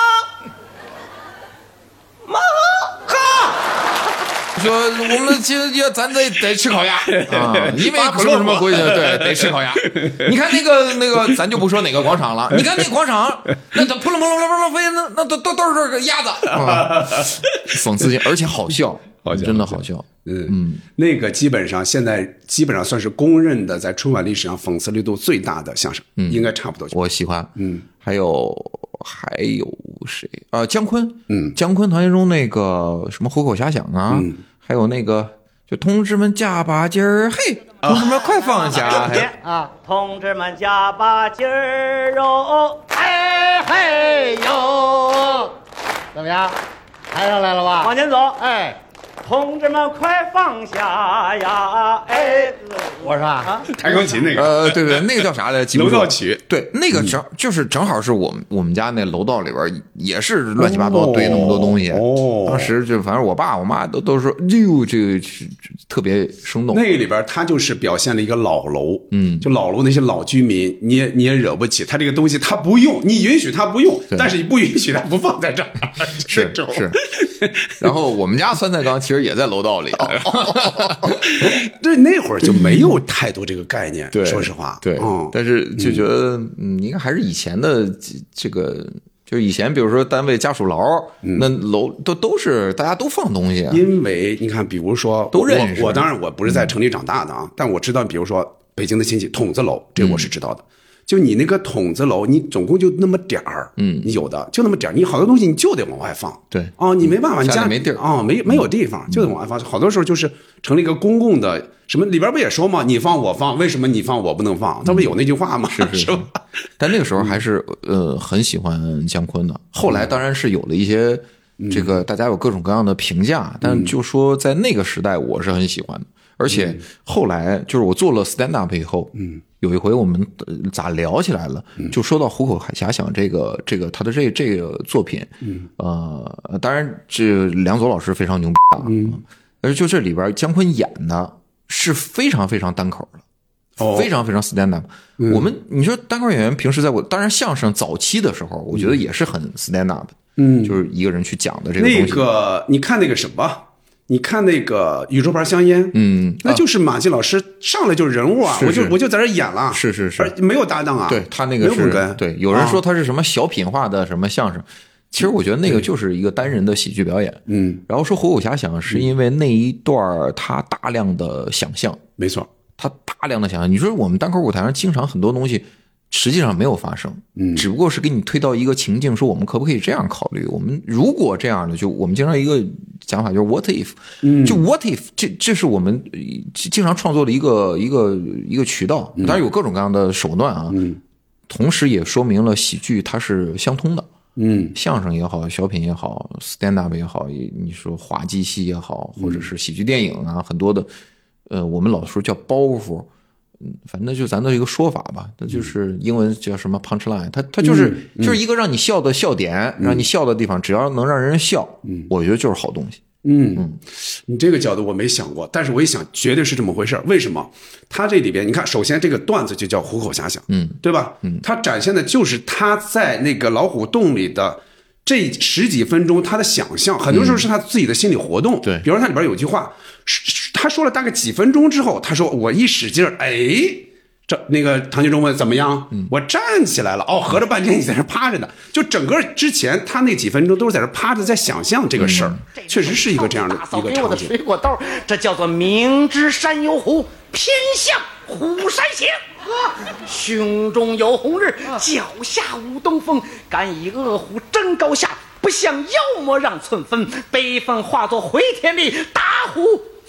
说我们其实要咱得得吃烤鸭 啊，因为什么什么规矩，对，得吃烤鸭。你看那个那个，咱就不说哪个广场了，你看那广场，那它扑棱扑棱扑棱飞，那那都都都是这个鸭子，啊 讽刺性，而且好笑，好笑真的好笑。嗯嗯，那个基本上现在基本上算是公认的，在春晚历史上讽刺力度最大的相声，应该差不多。我喜欢，嗯，还有还有谁啊？姜昆，嗯姜昆团圆中那个什么虎口遐想啊，嗯还有那个就同志们加把劲儿，嘿，同志们快放下，嘿啊，同志们加把劲儿哟，哎嘿哟，怎么样？抬上来了吧？往前走，哎，同志们快放下呀！哎，我说啊，啊，弹钢琴那个，呃，对对，那个叫啥来 楼道曲对，那个正就是正好是我们我们家那楼道里边也是乱七八糟堆那么多东西。哦。当时就反正我爸我妈都都说，哟，这个是特别生动。那个里边它就是表现了一个老楼，嗯，就老楼那些老居民，你也你也惹不起，他这个东西他不用，你允许他不用，但是你不允许他不放在这儿，是是，然后我们家酸菜缸其实也在楼道里。对，那会儿就没有太多这个概念，对，说实话，对，嗯，但是就觉得，嗯，应该还是以前的这这个，就是以前，比如说单位家属楼，那楼都都是大家都放东西啊，因为你看，比如说都认识。我，我当然我不是在城里长大的啊，但我知道，比如说北京的亲戚筒子楼，这我是知道的。就你那个筒子楼，你总共就那么点儿，嗯，你有的就那么点儿，你好多东西你就得往外放，对哦，你没办法，你家家里没地儿哦，没没有地方，就得往外放。好多时候就是成了一个公共的，什么里边不也说嘛，你放我放，为什么你放我不能放？他不有那句话吗？是是吧？但那个时候还是呃很喜欢姜昆的。后来当然是有了一些这个大家有各种各样的评价，但就说在那个时代我是很喜欢的。而且后来就是我做了 stand up 以后，嗯，有一回我们呃咋聊起来了，就说到《虎口遐想》这个这个他的这这个作品，嗯，呃，当然这梁左老师非常牛逼啊，嗯，而就这里边姜昆演的是非常非常单口的。哦。非常非常 stand up。我们你说单口演员平时在我当然相声早期的时候，我觉得也是很 stand up，嗯，就是一个人去讲的这个东西。那西。个你看那个什么，你看那个宇宙牌香烟，嗯，那就是马季老师上来就是人物啊，我就我就在这演了，是是是。而没有搭档啊，对他那个对，有人说啊他是什么小品化的什么相声，其实我觉得那个就是一个单人的喜剧表演。嗯，然后说《虎口遐想》是因为那一段他大量的想象，没错，他大量的想象。你说我们单口舞台上经常很多东西实际上没有发生，嗯，只不过是给你推到一个情境，说我们可不可以这样考虑？我们如果这样的，就我们经常一个讲法就是 what if，嗯，就 what if，这这是我们呃经常创作的一个一个一个渠道，当然有各种各样的手段啊，嗯，同时也说明了喜剧它是相通的。嗯，相声也好，小品也好，stand up 也好，你说滑稽戏也好，或者是喜剧电影啊，很多的，呃，我们老说叫包袱，嗯，反正就咱的一个说法吧，那就是英文叫什么 punch line，它它就是、就是一个让你笑的笑点，让你笑的地方，只要能让人笑，嗯，我觉得就是好东西。嗯，你这个角度我没想过，但是我一想，绝对是这么回事儿为什么？他这里边，你看，首先这个段子就叫虎口遐想，嗯，对吧？嗯，他展现的就是他在那个老虎洞里的这十几分钟他的想象，很多时候是他自己的心理活动。对比如说他里边有句话，是他说了大概几分钟之后，他说我一使劲儿，哎。这那个唐金忠问怎么样？我站起来了。哦，合着半天你在这趴着呢。就整个之前他那几分钟都是在这趴着，在想象这个事儿，确实是一个这样的一个给我的场景。水果刀，这叫做明知山有虎，偏向虎山行。胸中有红日，脚下无东风。敢以恶虎争高下，不向妖魔让寸分。悲愤化作回天力，打虎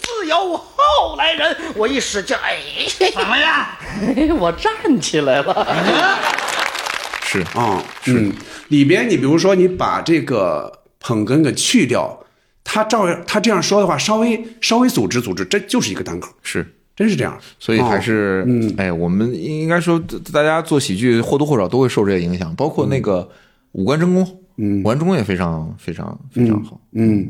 自有后来人。我一使劲，哎，怎么样？我站起来了。是啊，嗯，里边你比如说你把这个捧哏给去掉，他照样他这样说的话，稍微稍微组织组织，这就是一个单口，是，真是这样。所以还是，嗯。哎，我们应该说，大家做喜剧或多或少都会受这些影响，包括那个五官真功，嗯，五官真功也非常非常非常好，嗯，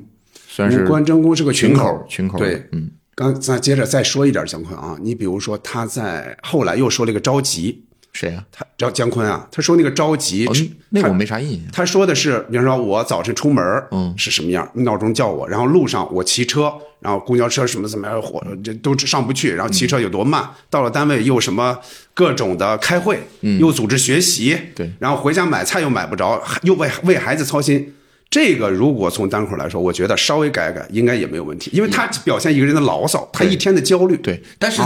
算是五官真功是个群群口，群口，对，嗯，刚再接着再说一点姜昆啊，你比如说他在后来又说了一个着急，谁啊？他叫姜昆啊，他说那个着急，哦那个我没啥印象。他说的是，比如说我早晨出门，嗯是什么样？闹钟叫我，然后路上我骑车，然后公交车什么怎么样，火这都上不去，然后骑车有多慢，到了单位又什么各种的开会，嗯又组织学习，嗯对然后回家买菜又买不着，又为为孩子操心。这个如果从单口来说，我觉得稍微改改应该也没有问题，因为他表现一个人的牢骚，他一天的焦虑。对，但是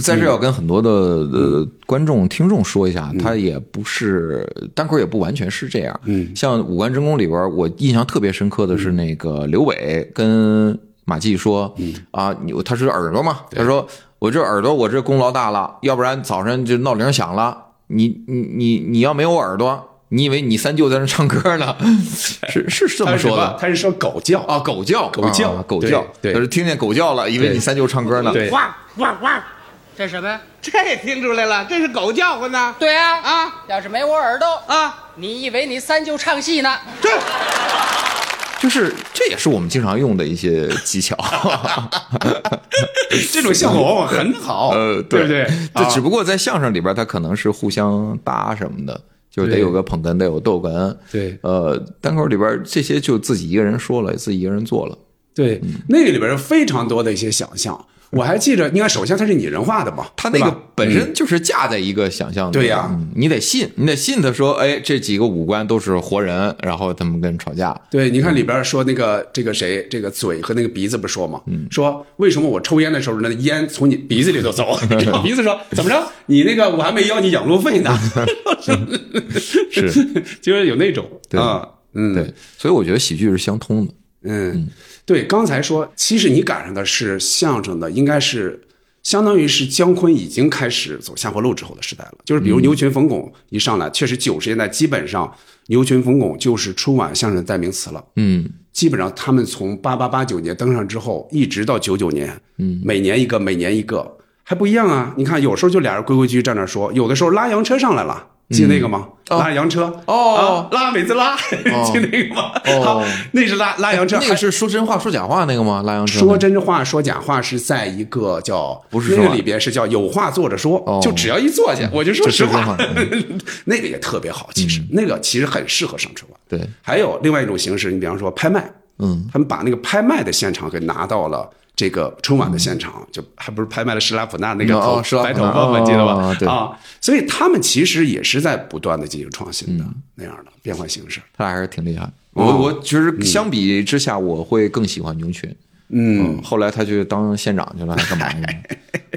在这要跟很多的呃观众、听众说一下，他也不是单口，也不完全是这样。嗯，像《五官真功》里边，我印象特别深刻的是那个刘伟跟马季说，啊，你他是耳朵嘛，他说我这耳朵我这功劳大了，要不然早上就闹铃响了，你你你你要没有耳朵，你以为你三舅在那唱歌呢？是是这么说的他是说狗叫啊，狗叫，狗叫啊狗叫，对就是听见狗叫了，以为你三舅唱歌呢。对汪汪汪！这什么呀？这听出来了，这是狗叫唤呢。对啊，啊要是没我耳朵，啊，你以为你三舅唱戏呢？这就是这也是我们经常用的一些技巧。这种效果往往很好，呃，对不对？这啊只不过在相声里边，它可能是互相搭什么的，就是得有个捧哏，得有逗哏。对呃，单口里边这些就自己一个人说了，自己一个人做了。对，那个里边有非常多的一些想象。我还记着，你看，首先它是拟人化的嘛，它那个本身就是架在一个想象的，对呀嗯你得信，你得信他说，哎，这几个五官都是活人，然后他们跟人吵架，对，你看里边说那个这个谁，这个嘴和那个鼻子不说吗？说为什么我抽烟的时候，那烟从你鼻子里头走？然后鼻子说怎么着？你那个我还没要你养路费呢。是，就是有那种对啊，嗯，对，所以我觉得喜剧是相通的。嗯，对，刚才说，其实你赶上的是相声的，应该是相当于是姜昆已经开始走下坡路之后的时代了。就是比如牛群、冯巩一上来，确实九十年代基本上牛群、冯巩就是春晚相声的代名词了。嗯，基本上他们从八八八九年登上之后，一直到九九年，嗯，每年一个，每年一个，还不一样啊。你看，有时候就俩人规规矩矩站那说，有的时候拉洋车上来了。记那个吗？拉洋车。哦。啊拉美兹拉，记那个吗？哦。好，那是拉拉洋车，那个是说真话说假话那个吗？拉洋车说真话说假话是在一个叫不是那个里边是叫有话坐着说，哦。就只要一坐下，我就说就实话。那个也特别好，其实。那个其实很适合上春晚。对，还有另外一种形式，你比方说拍卖，嗯，他们把那个拍卖的现场给拿到了。这个春晚的现场，就还不是拍卖了施拉普纳那个哦头白头发吗？记得吧啊，所以他们其实也是在不断的进行创新的嗯那样的变换形式。他俩还是挺厉害。哦我我其实相比之下，我会更喜欢牛群。嗯，后来他去当县长去了，还干嘛呢？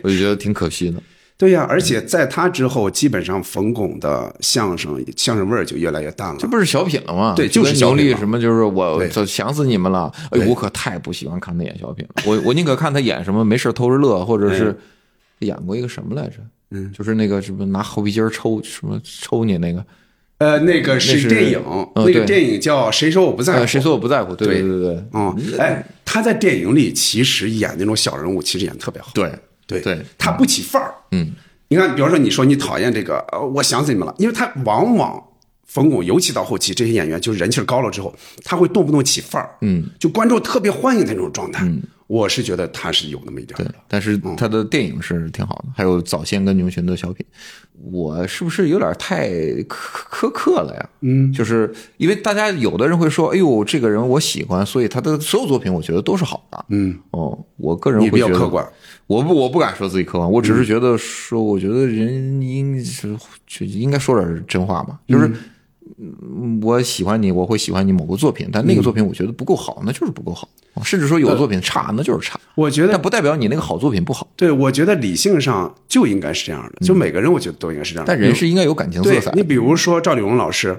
我就觉得挺可惜的。对呀、而且在他之后，基本上冯巩的相声相声味儿就越来越淡了。这不是小品了吗？对就是小品什么，就是我想死你们了。哎，我可太不喜欢看他演小品了。我我宁可看他演什么没事偷着乐，或者是演过一个什么来着？嗯，就是那个什么拿后皮筋抽什么抽你那个，呃，那个是是电影，嗯那个电影叫《谁说我不在乎》。呃，谁说我不在乎？对对对对对，嗯，哎，他在电影里其实演那种小人物，其实演的特别好。对对对他不起范儿。嗯，你看，比如说你说你讨厌这个，呃，我想死你们了，因为他往往冯巩，尤其到后期这些演员就是人气高了之后，他会动不动起范儿，嗯，就观众特别欢迎他那种状态。嗯我是觉得他是有那么一点的。，但是他的电影是挺好的，还有早先跟牛群的小品，我是不是有点太苛苛刻了呀？嗯，就是因为大家有的人会说，哎呦，这个人我喜欢，所以他的所有作品我觉得都是好的。嗯，哦，我个人比较客观，我不我不敢说自己客观，我只是觉得说，我觉得人应是就应该说点真话嘛，就是。嗯我喜欢你，我会喜欢你某个作品，但那个作品我觉得不够好，那就是不够好。甚至说有的作品差，那就是差。我觉得但不代表你那个好作品不好。对，我觉得理性上就应该是这样的，就每个人我觉得都应该是这样的。但人是应该有感情色彩。你比如说赵丽蓉老师，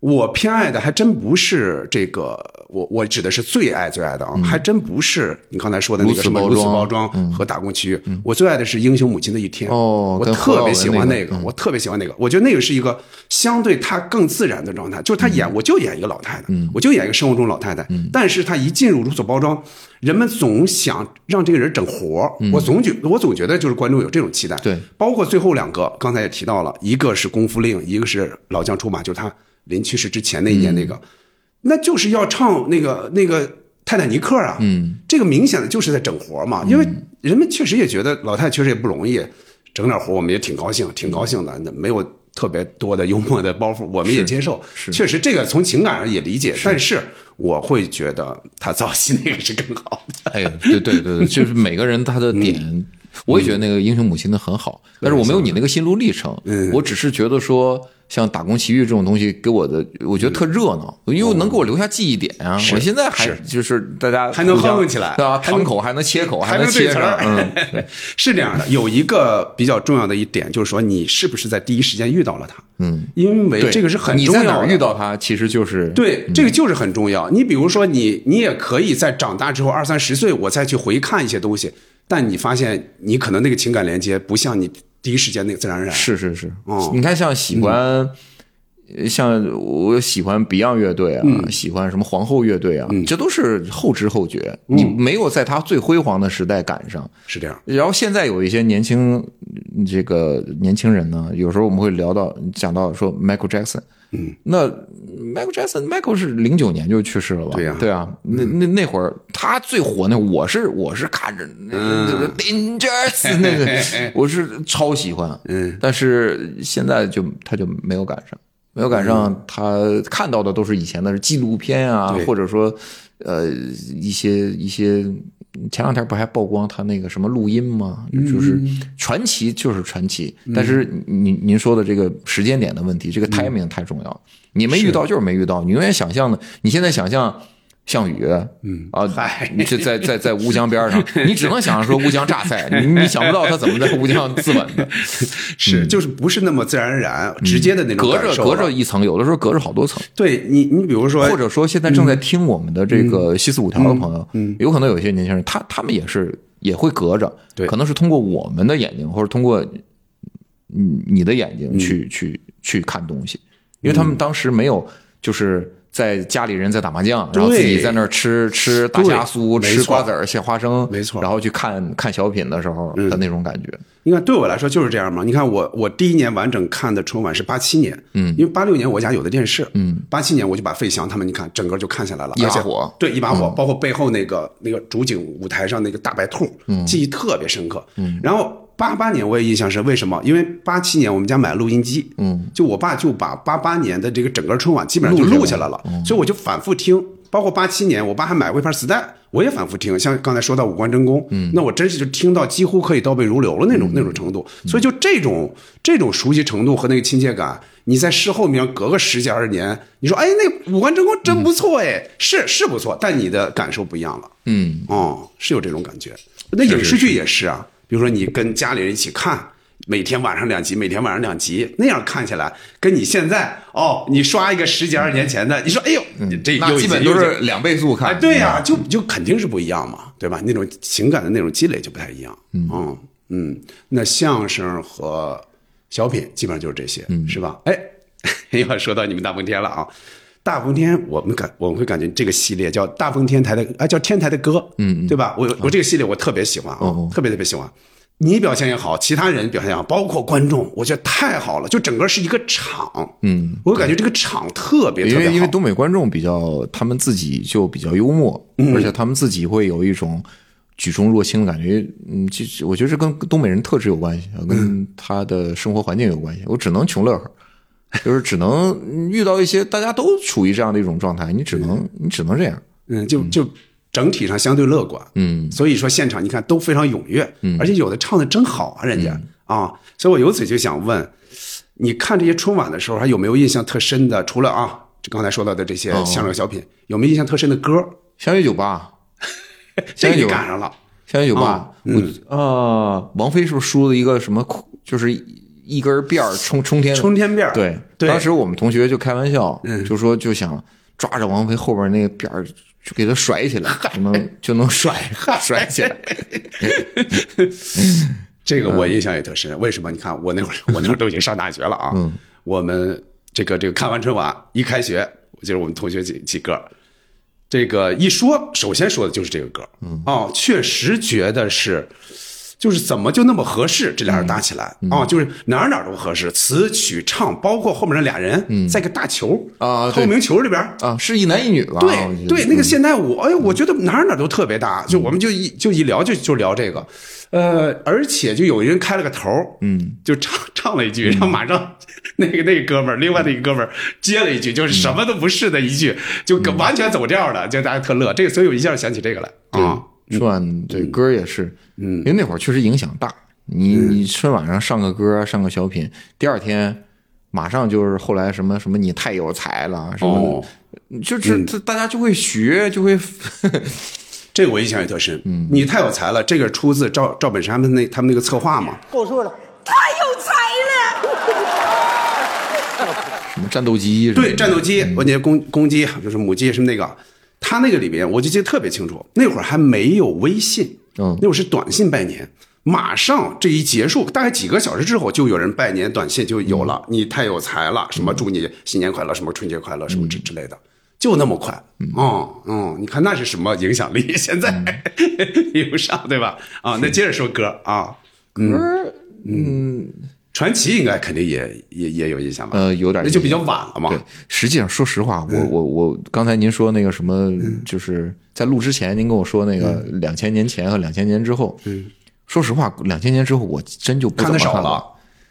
我偏爱的还真不是这个，我我指的是最爱最爱的啊，还真不是你刚才说的那个什么如如此包装和打工奇遇，我最爱的是英雄母亲的一天。我哦我特别喜欢那个，我特别喜欢那个，我觉得那个是一个相对她更自然的状态，就是她演我就演一个老太太，我就演一个生活中老太太，但是她一进入如此包装，人们总想让这个人整活儿我总觉我总觉得就是观众有这种期待，对。包括最后两个，刚才也提到了，一个是《功夫令》，一个是《老将出马》，就是他临去世之前那一年那个，那就是要唱那个那个《泰坦尼克》啊，嗯，这个明显的就是在整活嘛，因为人们确实也觉得老太太确实也不容易，整点活我们也挺高兴，挺高兴的，那没有特别多的幽默的包袱，我们也接受，确实这个从情感上也理解，但是我会觉得他早期那个是更好的，哎，对对对对，就是每个人他的点，我也觉得那个英雄母亲的很好，但是我没有你那个心路历程，嗯。我只是觉得说。像打工奇遇这种东西，给我的我觉得特热闹，因为能给我留下记忆点啊。我现在还是就是大家还能哼哼起来对吧？堂口还能切口，还能切词儿，嗯，是这样的，有一个比较重要的一点，就是说你是不是在第一时间遇到了他，嗯，因为这个是很重要你在哪。遇到他，其实就是对，这个就是很重要。你比如说你，你也可以在长大之后二三十岁，我再去回看一些东西，但你发现你可能那个情感连接不像你第一时间那个自然而然。是是是，哦你看像喜欢像我喜欢 Beyond 乐队啊，喜欢什么皇后乐队啊，这都是后知后觉，你没有在他最辉煌的时代赶上。是这样。然后现在有一些年轻这个年轻人呢，有时候我们会聊到讲到说 Michael Jackson，嗯，那 Michael Jackson Michael 是零九年就去世了吧？对呀对啊，那那那会儿他最火那，我是我是看着那个 Dangerous 那个，我是超喜欢，嗯，但是现在就他就没有赶上。没有赶上，他看到的都是以前的纪录片啊，对或者说，呃，一些一些。前两天不还曝光他那个什么录音吗？就是传奇，就是传奇。但是您您说的这个时间点的问题，这个 timing 太重要。你没遇到就是没遇到，你永远想象的，你现在想象。项羽，嗯啊，你是在在在乌江边上，你只能想象说乌江榨菜，你你想不到他怎么在乌江自刎的，是就是不是那么自然而然、直接的那种隔着隔着一层，有的时候隔着好多层。对你，你比如说，或者说现在正在听我们的这个西四五条的朋友，嗯，有可能有些年轻人，他他们也是也会隔着，对可能是通过我们的眼睛，或者通过你你的眼睛去、去去看东西，因为他们当时没有就是。在家里人在打麻将，然后自己在那儿吃吃大虾酥、吃瓜子儿、切花生，没错。然后去看看小品的时候的那种感觉。你看，对我来说就是这样嘛。你看我，我第一年完整看的春晚是八七年，嗯，因为八六年我家有的电视，嗯，八七年我就把费翔他们，你看整个就看下来了，一把火。对，一把火，包括背后那个那个主景舞台上那个大白兔，嗯，记忆特别深刻，嗯，然后。八八年我也印象深，为什么？因为八七年我们家买录音机，嗯，就我爸就把八八年的这个整个春晚基本上就录下来了，所以我就反复听。包括八七年，我爸还买过一盘磁带，我也反复听。像刚才说到五官真功，嗯，那我真是就听到几乎可以倒背如流了那种、那种程度。所以就这种这种熟悉程度和那个亲切感，你在事后面隔个十几二十年，你说哎，那五官真功真不错哎，是是不错，但你的感受不一样了，嗯，哦，是有这种感觉。那影视剧也是啊。比如说你跟家里人一起看，每天晚上两集，每天晚上两集，那样看起来，跟你现在哦，你刷一个十几二十年前的，你说哎呦，你这那基本都是两倍速看。哎，对呀、就就肯定是不一样嘛，对吧？那种情感的那种积累就不太一样。嗯嗯，那相声和小品基本上就是这些，是吧？哎，要说到你们大风天了啊。大风天，我们感我们会感觉这个系列叫大风天台的，啊，叫天台的歌，嗯，对吧？我我这个系列我特别喜欢啊，特别特别喜欢。你表现也好，其他人表现也好，包括观众，我觉得太好了，就整个是一个场，嗯，我感觉这个场特别特别好，因为因为东北观众比较，他们自己就比较幽默，而且他们自己会有一种举重若轻的感觉。嗯，其实我觉得这跟东北人特质有关系，跟他的生活环境有关系。我只能穷乐呵，就是只能遇到一些大家都处于这样的一种状态，你只能你只能这样。嗯，就就整体上相对乐观，嗯，所以说现场你看都非常踊跃，嗯，而且有的唱的真好啊，人家、嗯啊，所以我由此就想问，你看这些春晚的时候，还有没有印象特深的？除了啊，就刚才说到的这些哦相声小品，有没有印象特深的歌？相约酒吧，这个你有赶上了，相约酒吧，嗯我啊，王菲是不是输了一个什么，就是一根辫儿冲冲天冲天辫儿对，对当时我们同学就开玩笑，嗯就说就想抓着王菲后边那个辫儿，就给她甩起来，就能就能甩甩起来。这个我印象也特深。为什么？你看我那会儿，我那会儿都已经上大学了啊。嗯我们这个这个看完春晚一开学，我记得我们同学几几个，这个一说，首先说的就是这个歌。嗯哦，确实觉得是。就是怎么就那么合适？这俩人搭起来。嗯。啊、就是哪儿哪儿都合适，词曲唱，包括后面那俩人，在个大球嗯啊透明球里边，啊，是一男一女吧？对对，那个嗯。现代舞，哎，我觉得哪儿哪儿都特别搭，就我们就一就一聊就就聊这个，呃，而且就有人开了个头，嗯，就唱唱了一句，然后马上 那个那个哥们儿，另外那个哥们儿接了一句，就是什么都不是的一句，就完全走调的，就大家特乐。这个，所以我一下想起这个来啊，春晚这歌也是，嗯，因为那会儿确实影响大。你你春晚上上个歌，上个小品，第二天马上就是后来什么什么你太有才了，什么哦，就是这大家就会学，就会 这个我印象也特深。嗯，你太有才了，这个出自赵赵本山他们那他们那个策划嘛，我说了，太有才了！什么战斗机，对，战斗机，我那公公鸡就是母鸡什么那个，他那个里边我就记得特别清楚，那会儿还没有微信，嗯。那会儿是短信拜年，马上这一结束，大概几个小时之后，就有人拜年短信就有了，你太有才了，什么祝你新年快乐，什么春节快乐，什么之之类的，就那么快。嗯。嗯，你看那是什么影响力？现在 比不上，对吧？啊，那接着说歌啊，歌，嗯，传奇应该肯定也也也有印象吧？呃，有点那就比较晚了嘛。对，实际上说实话，我我我刚才您说那个什么，就是在录之前，您跟我说那个两千年前和两千年之后，嗯，说实话，两千年之后我真就不怎看得少了，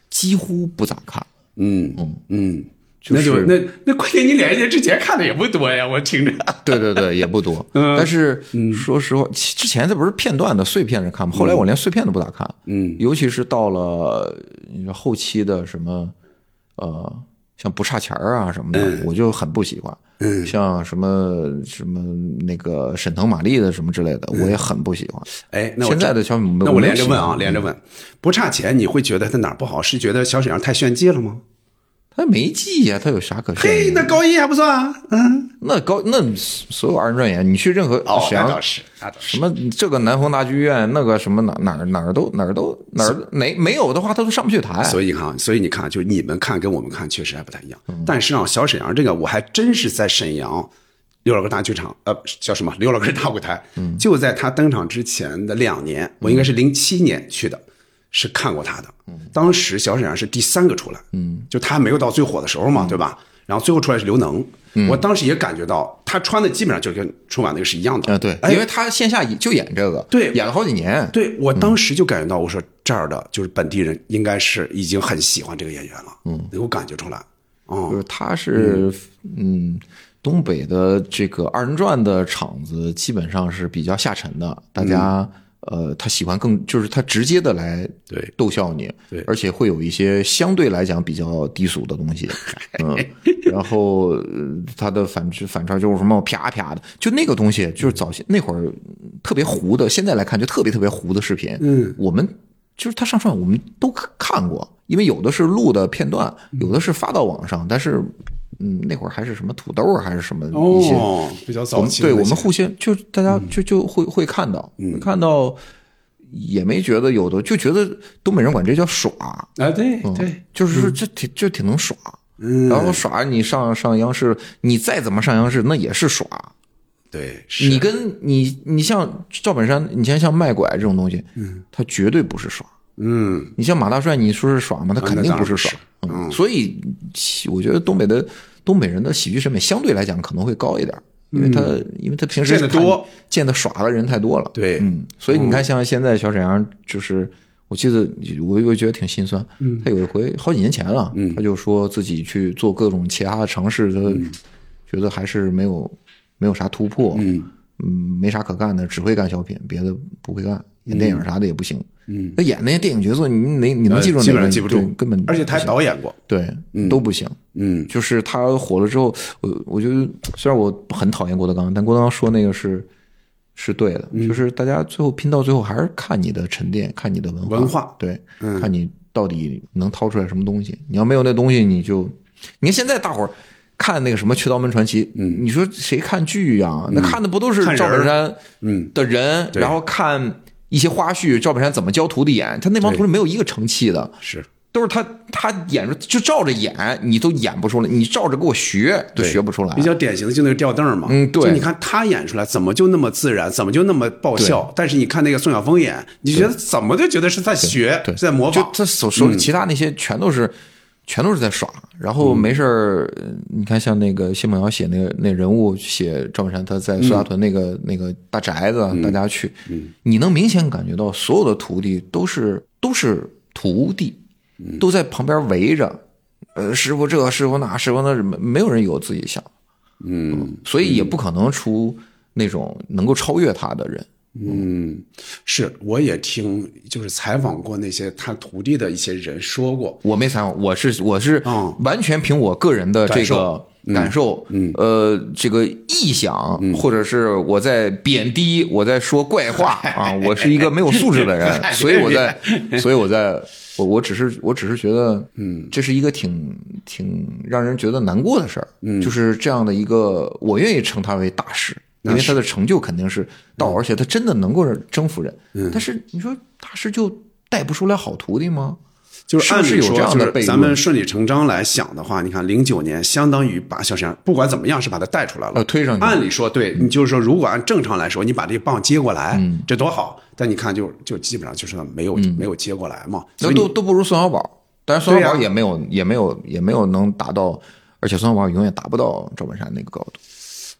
几乎不咋看。嗯嗯。嗯，就是那就那那关键你两年之前看的也不多呀，我听着。对对对，也不多。嗯但是说实话，之前这不是片段的碎片是看吗？后来我连碎片都不咋看。嗯尤其是到了你说后期的什么呃，像不差钱儿啊什么的，我就很不喜欢。嗯像什么什么那个沈腾、马丽的什么之类的，我也很不喜欢。哎，那我现在的小米，那我连着问啊，连着问，不差钱，你会觉得他哪儿不好？是觉得小沈阳太炫技了吗？他没记呀，他有啥可炫嘿，那高一还不算啊。嗯，那高那所有二人转演，你去任何哦，沈阳那倒是，那倒是什。么这个南丰大剧院，那个什么哪哪儿哪儿都哪儿都哪儿哪没有的话，他都上不去台。所以你看啊，所以你看，就是你们看跟我们看确实还不太一样。嗯但是啊，小沈阳这个，我还真是在沈阳刘老根大剧场，呃，叫什么刘老根大舞台，嗯就在他登场之前的两年，我应该是零七年去的，是看过他的。当时小沈阳是第三个出来，嗯，就他没有到最火的时候嘛，对吧？然后最后出来是刘能，我当时也感觉到他穿的基本上就跟春晚那个是一样的。啊，对，哎。因为他线下就演这个，对。演了好几年。对我当时就感觉到，我说这儿的就是本地人，应该是已经很喜欢这个演员了，嗯，能够感觉出来，哦、就是他是嗯，东北的这个二人转的场子基本上是比较下沉的，大家、呃，他喜欢更就是他直接的来对。逗笑你，对。而且会有一些相对来讲比较低俗的东西，嗯，然后呃他的反反串就是什么啪啪的，就那个东西就是早些那会儿特别糊的，现在来看就特别特别糊的视频，嗯，我们。就是他上传，我们都看看过，因为有的是录的片段，有的是发到网上，但是，嗯，那会儿还是什么土豆儿还是什么一些，哦，比较早期对我们互相就大家就就会会看到，会看到，也没觉得有的就觉得东北人管这叫耍，啊，对对，就是说这挺就挺能耍，嗯然后耍你上上央视，你再怎么上央视那也是耍，对，是你跟你你像赵本山，你像像卖拐这种东西，嗯，他绝对不是耍。嗯，你像马大帅，你说是耍吗？他肯定不是耍。嗯，所以其我觉得东北的东北人的喜剧审美相对来讲可能会高一点，因为他、因为他平时见的多见的耍的人太多了。对嗯，所以你看，像现在小沈阳，就是我记得我我觉得挺心酸。嗯，他有一回好几年前了，嗯他就说自己去做各种其他的尝试，他觉得还是没有没有啥突破。嗯嗯，没啥可干的，只会干小品，别的不会干，演电影啥的也不行。嗯，他演那些电影角色，你你你能记住呃基本？上记不住，根本而且他还导演过，对，都不行。嗯就是他火了之后，我我觉得虽然我很讨厌郭德纲，但郭德纲说那个是是对的，嗯就是大家最后拼到最后还是看你的沉淀，看你的文化，文化对，嗯看你到底能掏出来什么东西。你要没有那东西，你就你看现在大伙儿。看那个什么《缺刀门传奇》，嗯，你说谁看剧呀、那看的不都是赵本山嗯的人，对然后看一些花絮，赵本山怎么教徒弟演，他那帮徒弟没有一个成器的，是。都是他他演出就照着演，你都演不出来，你照着给我学都学不出来。比较典型的就那个吊凳嘛，嗯对。就你看他演出来怎么就那么自然，怎么就那么爆笑？但是你看那个宋晓峰演，你觉得怎么就觉得是在学，在模仿？他所说的其他那些全都是、全都是在耍，然后没事儿，呃你看像那个谢梦瑶写那个那人物写赵本山他在苏家屯那个、那个大宅子，大家去，你能明显感觉到所有的徒弟都是都是徒弟，都在旁边围着，呃，师傅这师傅那师傅那，没没有人有自己想，嗯。所以也不可能出那种能够超越他的人。嗯，是，我也听就是采访过那些他徒弟的一些人说过，我没采访，我是我是嗯。完全凭我个人的这感个受。感受，嗯。呃，这个臆想，或者是我在贬低，我在说怪话 啊，我是一个没有素质的人，所以我在，所以我在，我我只是我只是觉得，嗯，这是一个挺挺让人觉得难过的事儿，嗯，就是这样的一个，我愿意称他为大师。因为他的成就肯定是到，而且他真的能够征服人。但是你说大师就带不出来好徒弟吗？就是按理说，这样的悖就是咱们顺理成章来想的话，你看零九年相当于把小沈阳不管怎么样是把他带出来了，呃推上去按理说，对你就是说，如果按正常来说，你把这个棒接过来，嗯这多好。但你看就，就基本上就是没有、没有接过来嘛。那都都不如孙小宝，但是孙小宝也没有、也没有也没有能达到，而且孙小宝永远达不到赵本山那个高度。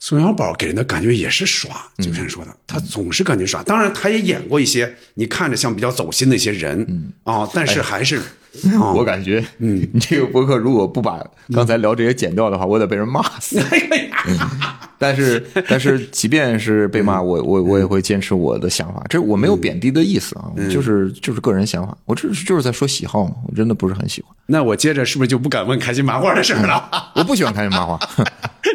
宋小宝给人的感觉也是耍，嗯。就像说的，他总是感觉耍。当然，他也演过一些你看着像比较走心的一些人啊、但是还是，我感觉，嗯，你这个博客如果不把刚才聊这些剪掉的话，我得被人骂死。但是，但是，即便是被骂，我我我也会坚持我的想法。这我没有贬低的意思啊，我就是就是个人想法。我这就是在说喜好嘛，我真的不是很喜欢。那我接着是不是就不敢问开心麻花的事儿了？我不喜欢开心麻花。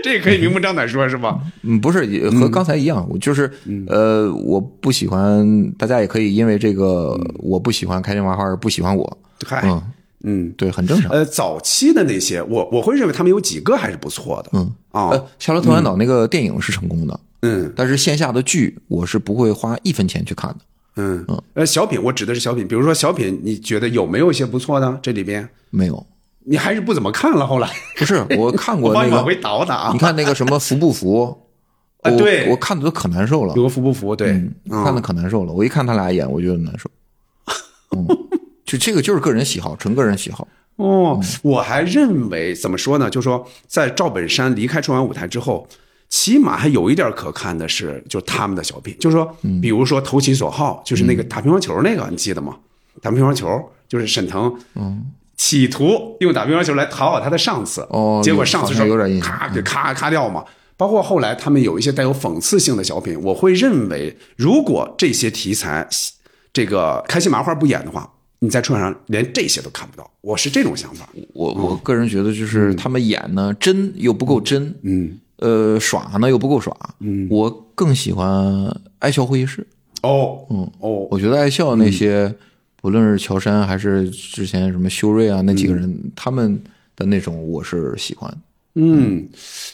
这也可以明目张胆说，是吧？嗯，不是也和刚才一样，我就是呃，我不喜欢，大家也可以因为这个我不喜欢开心麻花而不喜欢我。嗨，嗯，嗯，对，很正常。呃，早期的那些，我我会认为他们有几个还是不错的。嗯啊，呃，《夏洛特烦恼》那个电影是成功的，嗯但是线下的剧我是不会花一分钱去看的。嗯嗯呃，小品，我指的是小品，比如说小品，你觉得有没有一些不错的？这里边没有，你还是不怎么看了。后来不是 我看过那我帮你往回个，倒打啊。你看那个什么服不服？我啊对我看的都可难受了有，个服不服？对，嗯，看的可难受了。我一看他俩演，我觉得难受。嗯，就这个就是个人喜好，纯个人喜好。哦，我还认为怎么说呢？就是说，在赵本山离开春晚舞台之后，起码还有一点可看的是，就是他们的小品，就是说，比如说投其所好，就是那个打乒乓球那个，你记得吗？打乒乓球就是沈腾，嗯，企图用打乒乓球来讨好他的上司，哦结果上司说咔给咔咔掉嘛。包括后来他们有一些带有讽刺性的小品，我会认为，如果这些题材，这个开心麻花不演的话，你在春晚上连这些都看不到。我是这种想法。我我个人觉得，就是他们演呢真又不够真，嗯，呃，耍呢又不够耍，嗯，我更喜欢爱笑会议室。哦，嗯，哦，我觉得爱笑那些，不论是乔杉还是之前什么修睿啊那几个人，他们的那种我是喜欢。嗯，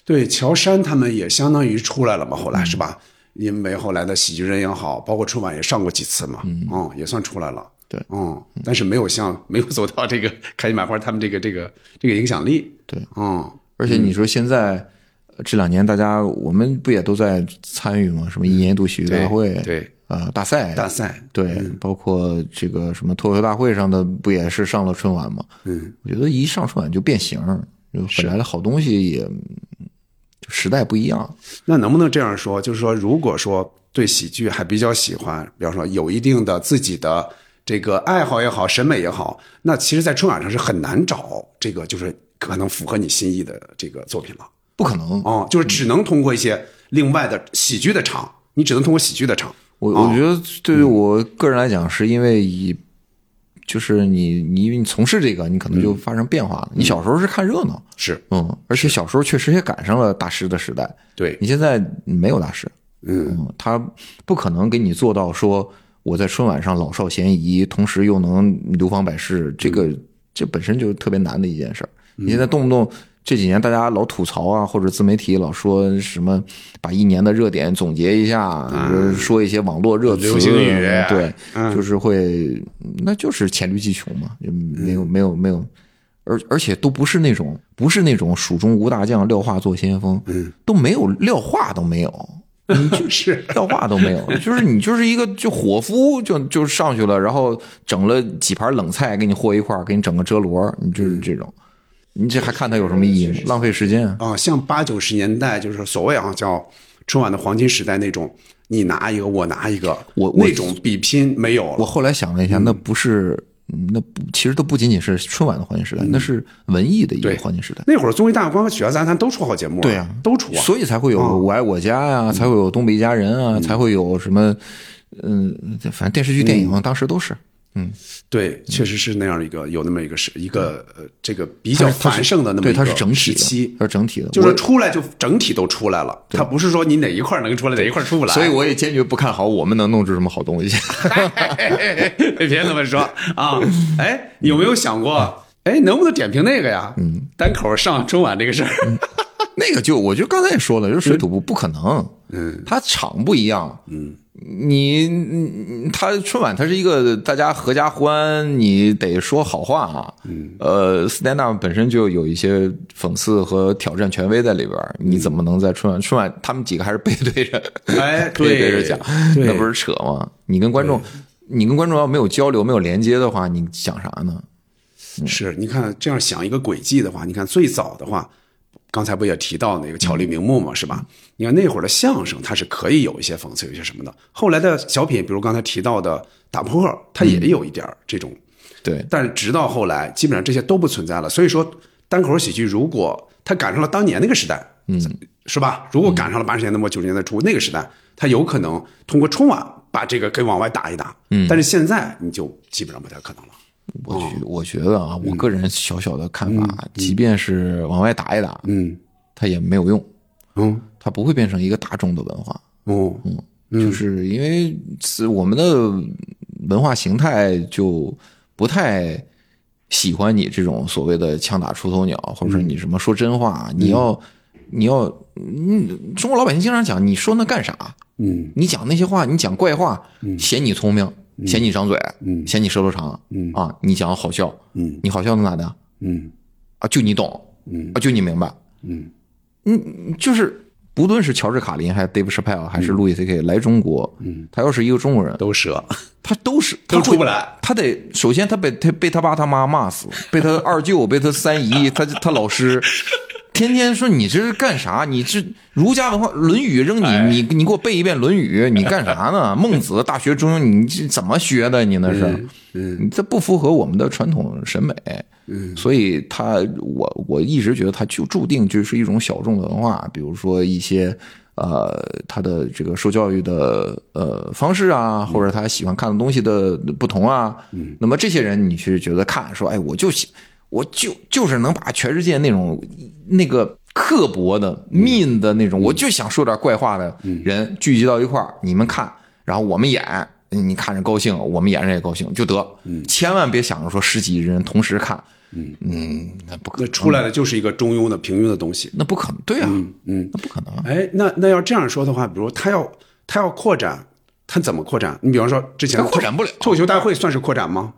对，乔杉他们也相当于出来了嘛，后来是吧？因为后来的喜剧人也好，包括春晚也上过几次嘛，嗯，也算出来了。对嗯，但是没有像 没有走到这个开心麻花他们这个这个这个影响力。对，嗯，而且你说现在呃这两年大家我们不也都在参与吗？什么一年一度喜剧大会，对啊、大赛，大赛，对，包括这个什么脱口秀大会上的不也是上了春晚吗？嗯，我觉得一上春晚就变形，就本来的好东西也就时代不一样。那能不能这样说？就是说，如果说对喜剧还比较喜欢，比方说有一定的自己的这个爱好也好，审美也好，那其实，在春晚上是很难找这个就是可能符合你心意的这个作品了。不可能，哦，就是只能通过一些另外的喜剧的场，你只能通过喜剧的场。我哦我觉得对于我个人来讲，是因为以就是你你因为你从事这个，你可能就发生变化了。你小时候是看热闹，是，嗯，而且小时候确实也赶上了大师的时代。对你现在没有大师，嗯，他不可能给你做到说我在春晚上老少咸宜，同时又能流芳百世，这个这本身就是特别难的一件事儿。你现在动不动这几年大家老吐槽啊，或者自媒体老说什么把一年的热点总结一下，说一些网络热词，流行语对，嗯就是会，那就是黔驴技穷嘛，就没有没有没有。而而且都不是那种不是那种蜀中无大将，廖化做先锋，嗯，都没有廖化都没有，你就是笑话都没有，就是你就是一个就伙夫就就上去了，然后整了几盘冷菜给你和一块儿，给你整个折罗，你就是这种，你这还看它有什么意义吗？浪费时间啊！啊，像八九十年代，就是所谓啊叫春晚的黄金时代那种，你拿一个我拿一个，我我那种比拼没有了。我后来想了一下，那不是，嗯那不其实都不仅仅是春晚的黄金时代，那是文艺的一个黄金时代。那会儿综艺大观和曲艺杂谈都出好节目啊，对啊，都出啊。所以才会有《我爱我家》呀，才会有《东北一家人》啊，才会有什么，嗯，反正电视剧、电影当时都是。对，确实是那样一个有那么一个是一个呃这个比较繁盛的那么对，一个它是整体期，它是整体的，就是出来就整体都出来了，它不是说你哪一块能出来哪一块出不来。所以我也坚决不看好我们能弄出什么好东西。别这么说啊！哎，有没有想过，哎，能不能点评那个呀？嗯，单口上春晚这个事儿，那个就我就刚才也说了，就是水土不不可能，嗯，它场不一样，嗯，你你它春晚它是一个大家合家欢，你得说好话啊，嗯，呃，stand up 本身就有一些讽刺和挑战权威在里边，你怎么能在春晚春晚他们几个还是背对着，哎 背对着讲，那不是扯吗？你跟观众，你跟观众要没有交流、没有连接的话，你讲啥呢？是，你看这样想一个轨迹的话，你看最早的话，刚才不也提到那个巧立名目嘛，是吧？你看那会儿的相声，它是可以有一些讽刺，有些什么的。后来的小品，比如刚才提到的打扑克，它也有一点儿这种，对，但是直到后来，基本上这些都不存在了。所以说，单口喜剧如果它赶上了当年那个时代，嗯，是吧？如果赶上了八十年代末九十年代初那个时代，它有可能通过春晚把这个给往外打一打。嗯，但是现在你就基本上不太可能了。我觉我觉得啊，我个人小小的看法，即便是往外打一打，嗯。它也没有用，嗯。它不会变成一个大众的文化，哦。嗯就是因为是我们的文化形态就不太喜欢你这种所谓的枪打出头鸟，或者说你什么说真话，你要你要，嗯，中国老百姓经常讲，你说那干啥？嗯。你讲那些话，你讲怪话，嫌你聪明，嫌你张嘴，嗯嫌你舌头长，嗯啊，你讲好笑，嗯你好笑能咋的？嗯啊，就你懂，嗯啊，就你明白，嗯嗯，就是不论是乔治卡林还是 Dave Chappelle 还是路易 C K 来中国，嗯，他要是一个中国人，都折。他都是都他出不来。他得首先他被他被他爸他妈骂死，被他二舅被他三姨他他老师。天天说你这是干啥？你这儒家文化《论语》扔你，你你给我背一遍《论语》，你干啥呢？孟子《大学》中庸，你这怎么学的？你那是，嗯，这不符合我们的传统审美，嗯，所以他我我一直觉得他就注定就是一种小众的文化，比如说一些呃他的这个受教育的呃方式啊，或者他喜欢看的东西的不同啊，嗯，那么这些人你是觉得看说，哎，我就喜我就就是能把全世界那种那个刻薄的、mean 的那种，我就想说点怪话的人聚集到一块儿，你们看，然后我们演，你看着高兴，我们演着也高兴就得，千万别想着说十几人同时看，嗯那不可那出来的就是一个中庸的、平庸的东西。那不可能，对啊，嗯，那不可能啊，哎，那那要这样说的话，比如他要他要扩展，他怎么扩展？你比方说之前他扩展不了脱口秀大会算是扩展吗？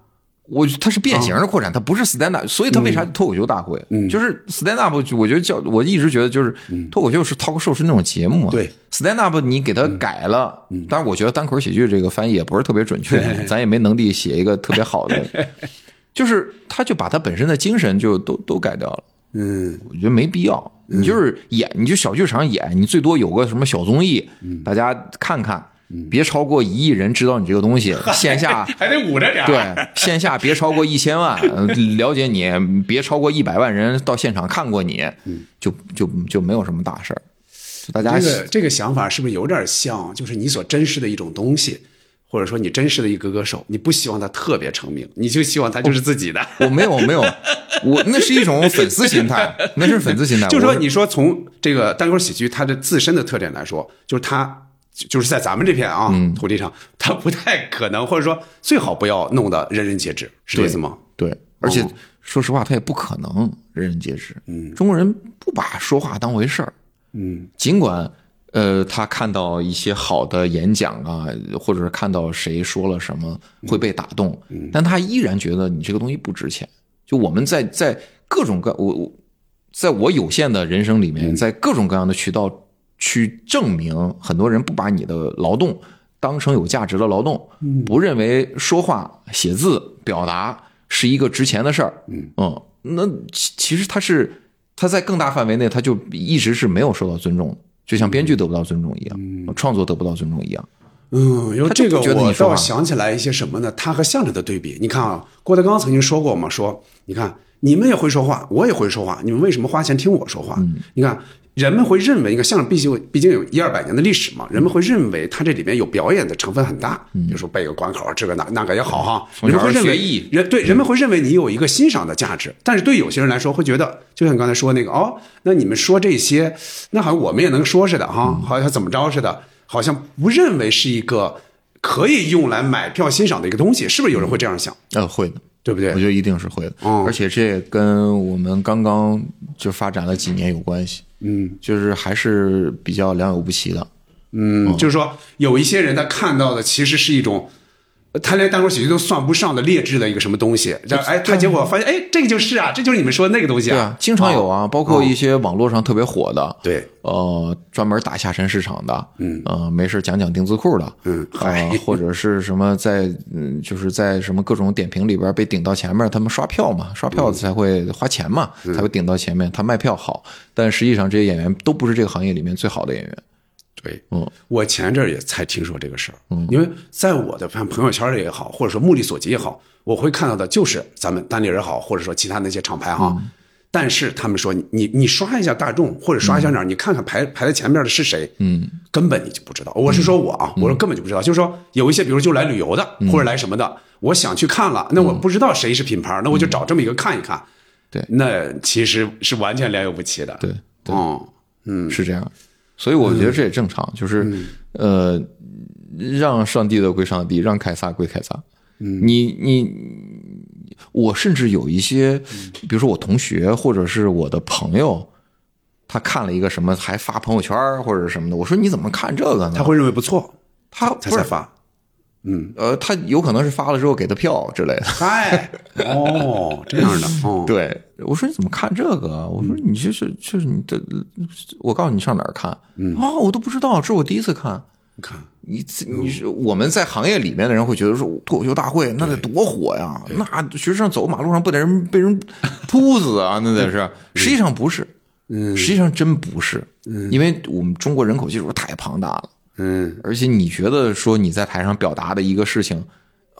我它是变形的扩展，它不是 stand up，所以它为啥脱口秀大会？嗯就是 stand up，我觉得叫我一直觉得就是脱口秀是 talk show 是那种节目嘛。对，stand up 你给它改了，但是我觉得单口喜剧这个翻译也不是特别准确，咱也没能力写一个特别好的，就是他就把它本身的精神就都都改掉了。嗯我觉得没必要。你就是演，你就小剧场演，你最多有个什么小综艺，大家看看，别超过一亿人知道你这个东西。线下还得捂着点对，线下别超过一千万，呃了解你，别超过一百万人到现场看过你，就就就没有什么大事儿。大家这个这个想法是不是有点像，就是你所珍视的一种东西，或者说你珍视的一个歌手，你不希望他特别成名，你就希望他就是自己的。我没有没有，我那是一种粉丝心态，那是粉丝心态。就是说，你说从这个单口喜剧它的自身的特点来说，就是它就就是在咱们这片啊、嗯土地上，它不太可能，或者说最好不要弄得人人皆知，是这意思吗？对，而且哦说实话，他也不可能人人皆知。嗯，中国人不把说话当回事儿。嗯，尽管呃，他看到一些好的演讲啊，或者是看到谁说了什么会被打动，但他依然觉得你这个东西不值钱。就我们在在各种各我我，在我有限的人生里面，在各种各样的渠道去证明，很多人不把你的劳动当成有价值的劳动，不认为说话、写字、表达是一个值钱的事儿。嗯，那其其实他是他在更大范围内，他就一直是没有受到尊重的，就像编剧得不到尊重一样，创作得不到尊重一样。嗯，因为这个我觉得你说话倒想起来一些什么呢？他和相声的对比，你看啊，郭德纲曾经说过嘛，说你看你们也会说话，我也会说话，你们为什么花钱听我说话？嗯你看人们会认为，你看相声毕竟毕竟有一二百年的历史嘛，人们会认为它这里面有表演的成分很大，比如说背个关口，这个那那个也好哈，人们会认为学艺。人对人们会认为你有一个欣赏的价值，但是对有些人来说会觉得，就像你刚才说那个哦，那你们说这些，那好像我们也能说似的哈，好像怎么着似的，好像不认为是一个可以用来买票欣赏的一个东西，是不是有人会这样想？呃，会的，对不对？我觉得一定是会的。嗯。而且这也跟我们刚刚就发展了几年有关系。嗯，就是还是比较良莠不齐的。嗯，就是说有一些人他看到的其实是一种。他连单口喜剧都算不上的劣质的一个什么东西，然后哎，他结果发现，哎，这个就是啊，这就是你们说的那个东西对啊，经常有啊，包括一些网络上特别火的，对，呃，专门打下沉市场的，嗯，呃，没事讲讲丁字裤的，嗯，呃，或者是什么在，嗯，就是在什么各种点评里边被顶到前面，他们刷票嘛，刷票才会花钱嘛，才会顶到前面，他卖票好，但实际上这些演员都不是这个行业里面最好的演员。对，嗯，我前阵儿也才听说这个事儿，嗯，因为在我的朋朋友圈里也好，或者说目力所及也好，我会看到的就是咱们单立人好，或者说其他那些厂牌哈，但是他们说你你你刷一下大众或者刷一下哪儿，你看看排排在前面的是谁，嗯，根本你就不知道。我是说我啊，我说根本就不知道，就是说有一些比如就来旅游的或者来什么的，我想去看了，那我不知道谁是品牌，那我就找这么一个看一看，对，那其实是完全良莠不齐的，对，哦，嗯，是这样。所以我觉得这也正常，就是呃，让上帝的归上帝，让凯撒归凯撒。你你，我甚至有一些，比如说我同学或者是我的朋友，他看了一个什么，还发朋友圈或者什么的，我说你怎么看这个呢？他会认为不错，他他才发。嗯，呃，他有可能是发了之后给他票之类的。嗨，哦，这样的，哦，对，我说你怎么看这个？我说你就是就是你的，我告诉你上哪儿看？啊，我都不知道，这是我第一次看。你看，你你是我们在行业里面的人会觉得说脱口秀大会那得多火呀，那学生走马路上不得人被人扑死啊？那得是，实际上不是，嗯，实际上真不是，嗯，因为我们中国人口基数太庞大了。嗯，而且你觉得说你在台上表达的一个事情，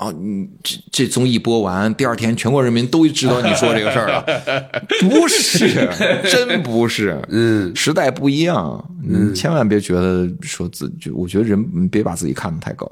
啊，你这这综艺播完，第二天全国人民都知道你说这个事儿了，不是，真不是，嗯，时代不一样，嗯，千万别觉得说自己，我觉得人别把自己看得太高。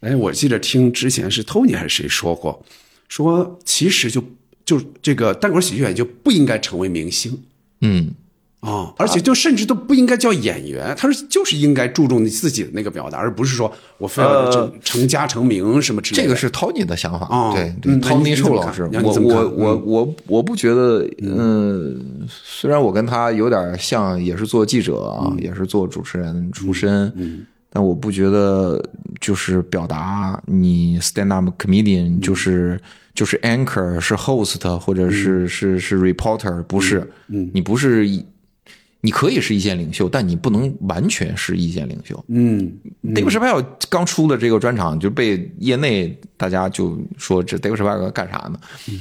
哎，我记得听之前是 Tony 还是谁说过，说其实就就这个单口喜剧演员就不应该成为明星，嗯。啊，而且就甚至都不应该叫演员，他说就是应该注重你自己的那个表达，而不是说我非要成成家成名什么之类的。这个是 Tony 的想法啊，对，Tony 臭老师，我我我我我不觉得，嗯，虽然我跟他有点像，也是做记者啊，也是做主持人出身，嗯，但我不觉得就是表达你 stand up comedian 就是就是 anchor 是 host 或者是是是 reporter 不是，嗯，你不是。你可以是意见领袖，但你不能完全是意见领袖。嗯，David s h a p e l 刚出的这个专场就被业内大家就说这 David s h a p e l 干啥呢？嗯，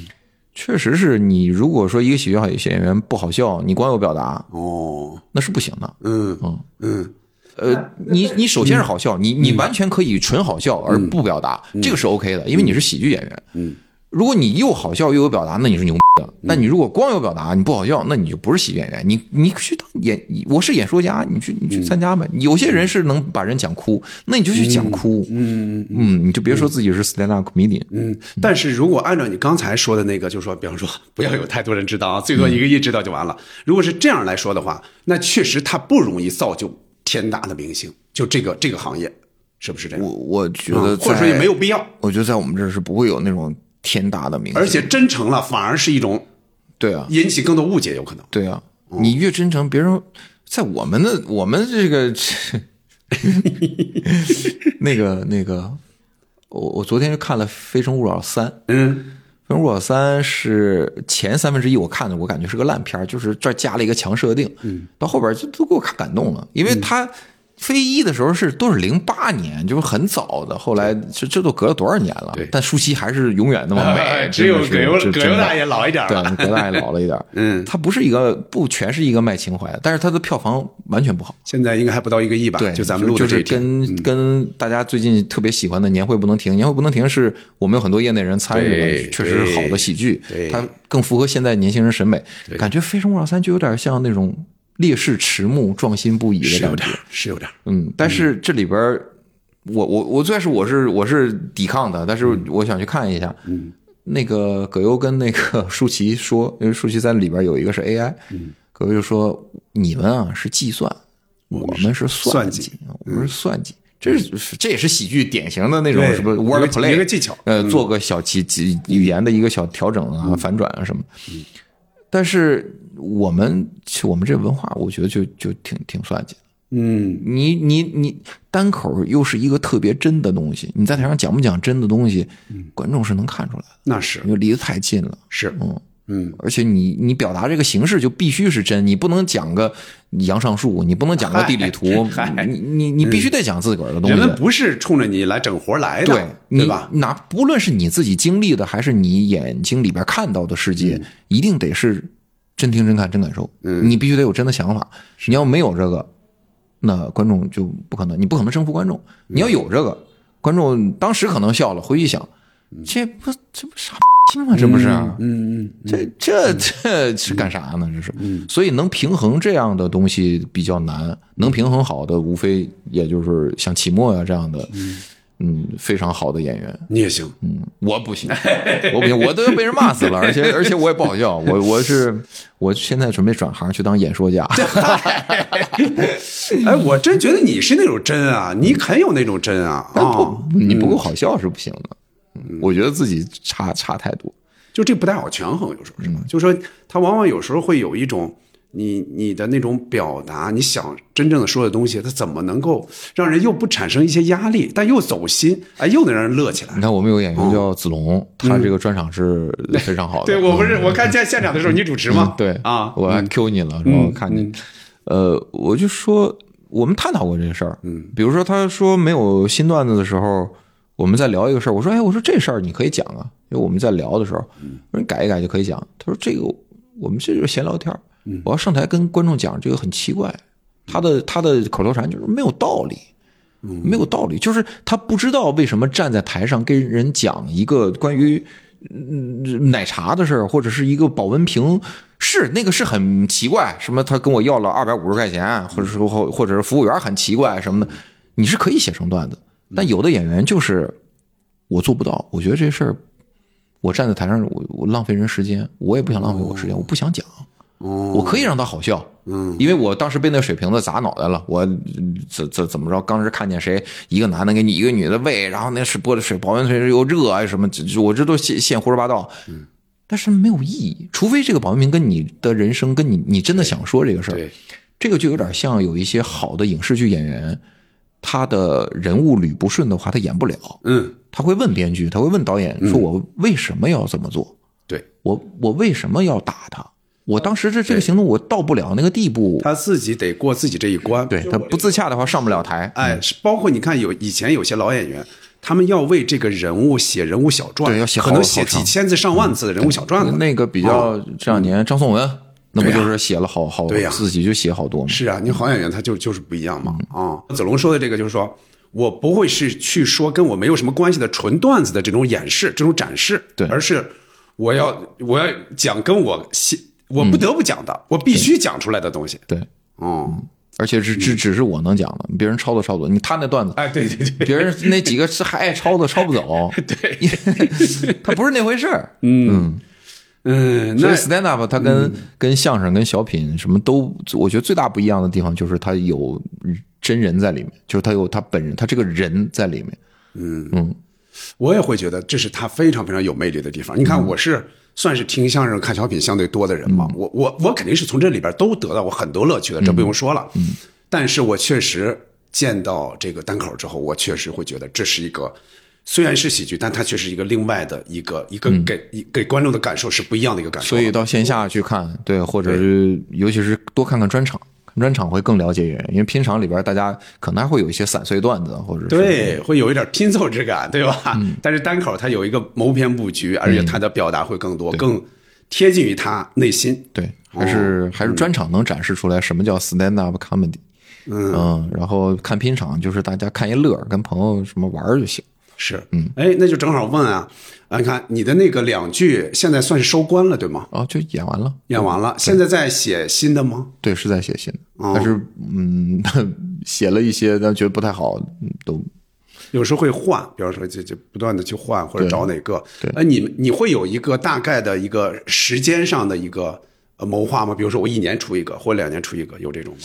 确实是你如果说一个喜剧好演员不好笑，你光有表达哦，那是不行的。嗯嗯嗯，呃，你你首先是好笑，你你完全可以纯好笑而不表达，这个是 OK 的，因为你是喜剧演员。嗯。如果你又好笑又有表达，那你是牛逼的。那你如果光有表达，你不好笑，那你就不是喜剧演员。你你去当演，我是演说家，你去你去参加呗。有些人是能把人讲哭，那你就去讲哭。嗯嗯，你就别说自己是 stand up comedian。嗯，但是如果按照你刚才说的那个，就说比方说不要有太多人知道啊，最多一个亿知道就完了。如果是这样来说的话，那确实他不容易造就天大的明星。就这个这个行业，是不是这样？我我觉得，或者说也没有必要。我觉得在我们这儿是不会有那种。天大的名，而且真诚了反而是一种，对啊，引起更多误解，有可能。对啊，你越真诚，别人在我们的我们这 个，那个那个，我我昨天就看了《非诚勿扰三》，嗯，《非诚勿扰三》是前三分之一，我看的我感觉是个烂片，就是这加了一个强设定，嗯，到后边就都给我看感动了，因为他。飞一的时候是都是零八年，就是很早的。后来这这都隔了多少年了？对，但舒淇还是永远那么美。只有葛优葛优大爷老一点对，葛大爷老了一点。嗯，他不是一个不全是一个卖情怀的，但是他的票房完全不好。现在应该还不到一个亿吧？对，就咱们录的这跟跟大家最近特别喜欢的《年会不能停》，《年会不能停》是我们有很多业内人参与的，确实是好的喜剧，它更符合现在年轻人审美。感觉《非诚勿扰三》就有点像那种。烈士迟暮，壮心不已的感觉是有点，嗯，但是这里边，我我我最开始我是我是抵抗的，但是我想去看一下，嗯，那个葛优跟那个 舒淇说，因为舒淇在里边有一个是 AI，嗯，葛优就说你们啊是计算，我们是算计，我们是算计，这是这也是喜剧典型的那种什么 word play 一个技巧，呃，做个小几几语言的一个小调整啊，反转啊什么，但是。我们其实我们这文化，我觉得就就挺挺算计的。嗯，你你你单口又是一个特别真的东西，你在台上讲不讲真的东西，观众是能看出来的，那是。因为离得太近了。是，嗯，嗯，而且你你表达这个形式就必须是真，你不能讲个杨上树，你不能讲个地理图，你你你必须得讲自个儿的东西。人们不是冲着你来整活来的，对你对吧？哪不论是你自己经历的，还是你眼睛里边看到的世界，一定得是真听真看真感受。嗯你必须得有真的想法。你要没有这个，那观众就不可能，你不可能征服观众。你要有这个，观众当时可能笑了，回去想，这不这不傻逼吗？这不是？嗯嗯，这这这是干啥呢？这是，所以能平衡这样的东西比较难，能平衡好的，无非也就是像期末呀这样的，嗯，非常好的演员。你也行，嗯，我不行，我不行，我都要被人骂死了，而且而且我也不好笑，我我是我现在准备转行去当演说家。哎，我真觉得你是那种真啊，你很有那种真啊啊不，，你不够好笑是不行的。嗯我觉得自己差差太多。就这不太好权衡，有时候是吧？就说他往往有时候会有一种你你的那种表达，你想真正的说的东西，它怎么能够让人又不产生一些压力，但又走心，哎，又能让人乐起来你。看，我们有个演员叫子龙，他这个专场是非常好的。对我不是我看见现场的时候你主持吗？对啊，我还 Q 你了，然后看你，呃，我就说我们探讨过这个事儿，嗯，比如说他说没有新段子的时候，我们在聊一个事儿，我说哎，我说这事儿你可以讲啊，因为我们在聊的时候，我说你改一改就可以讲。他说这个我们这就是闲聊天儿，我要上台跟观众讲这个很奇怪，他的他的口头禅就是没有道理。没有道理，就是他不知道为什么站在台上跟人讲一个关于嗯奶茶的事儿，或者是一个保温瓶，是那个是很奇怪，什么他跟我要了二百五十块钱，或者说或或者是服务员很奇怪什么的，你是可以写成段子，但有的演员就是我做不到，我觉得这事儿我站在台上我我浪费人时间，我也不想浪费我时间，我不想讲。我可以让他好笑，嗯，因为我当时被那水瓶子砸脑袋了，我嗯怎怎怎么着？当时看见谁一个男的给你一个女的喂，然后那是玻璃水保温水又热啊什么，我这都现现胡说八道，嗯，但是没有意义，除非这个保温瓶跟你的人生跟你你真的想说这个事儿，对，这个就有点像有一些好的影视剧演员，他的人物捋不顺的话，他演不了，嗯，他会问编剧，他会问导演，说我为什么要这么做？对。我我为什么要打他？我当时这这个行动我到不了那个地步，他自己得过自己这一关。对他不自洽的话上不了台。哎，是包括你看有以前有些老演员，他们要为这个人物写人物小传，对要写好可能写几千字上万字的人物小传子。那个比较这两年张颂文，那不就是写了好好对呀自己就写好多吗？是啊，你好演员他就就是不一样嘛啊。子龙说的这个就是说。我不会是去说跟我没有什么关系的纯段子的这种演示、这种展示，对而是我要我要讲跟我写我不得不讲的，我必须讲出来的东西。对，嗯，而且是只只是我能讲的，别人抄都抄不走。你他那段子，哎，对对对，别人那几个是还爱抄的抄不走，对，他不是那回事儿。嗯嗯，所以那 stand up 它跟、跟相声、跟小品什么都，我觉得最大不一样的地方就是它有真人在里面，就是他有他本人，他这个人在里面。嗯嗯，我也会觉得这是他非常非常有魅力的地方。你看，我是算是听相声、看小品相对多的人嘛，我我我肯定是从这里边都得到过很多乐趣的，这不用说了。嗯，但是我确实见到这个单口之后，我确实会觉得这是一个。虽然是喜剧，但它却是一个另外的一个一个给一给观众的感受是不一样的一个感受。所以到线下去看，对，或者是尤其是多看看专场，看专场会更了解演员，因为拼场里边大家可能还会有一些散碎段子，或者对，会有一点拼凑之感，对吧？但是单口它有一个谋篇布局，而且它的表达会更多，更贴近于他内心。对，还是、还是专场能展示出来什么叫 stand up comedy。嗯然后看拼场就是大家看一乐，跟朋友什么玩就行。是，嗯，哎，那就正好问啊，啊，你看你的那个两句现在算是收官了，对吗？哦，就演完了，演完了，现在在写新的吗？对，是在写信，但是嗯，写了一些，但觉得不太好，嗯都有时候会换，比方说就就不断的去换或者找哪个。对呃，你你会有一个大概的一个时间上的一个呃谋划吗？比如说我一年出一个，或者两年出一个，有这种吗？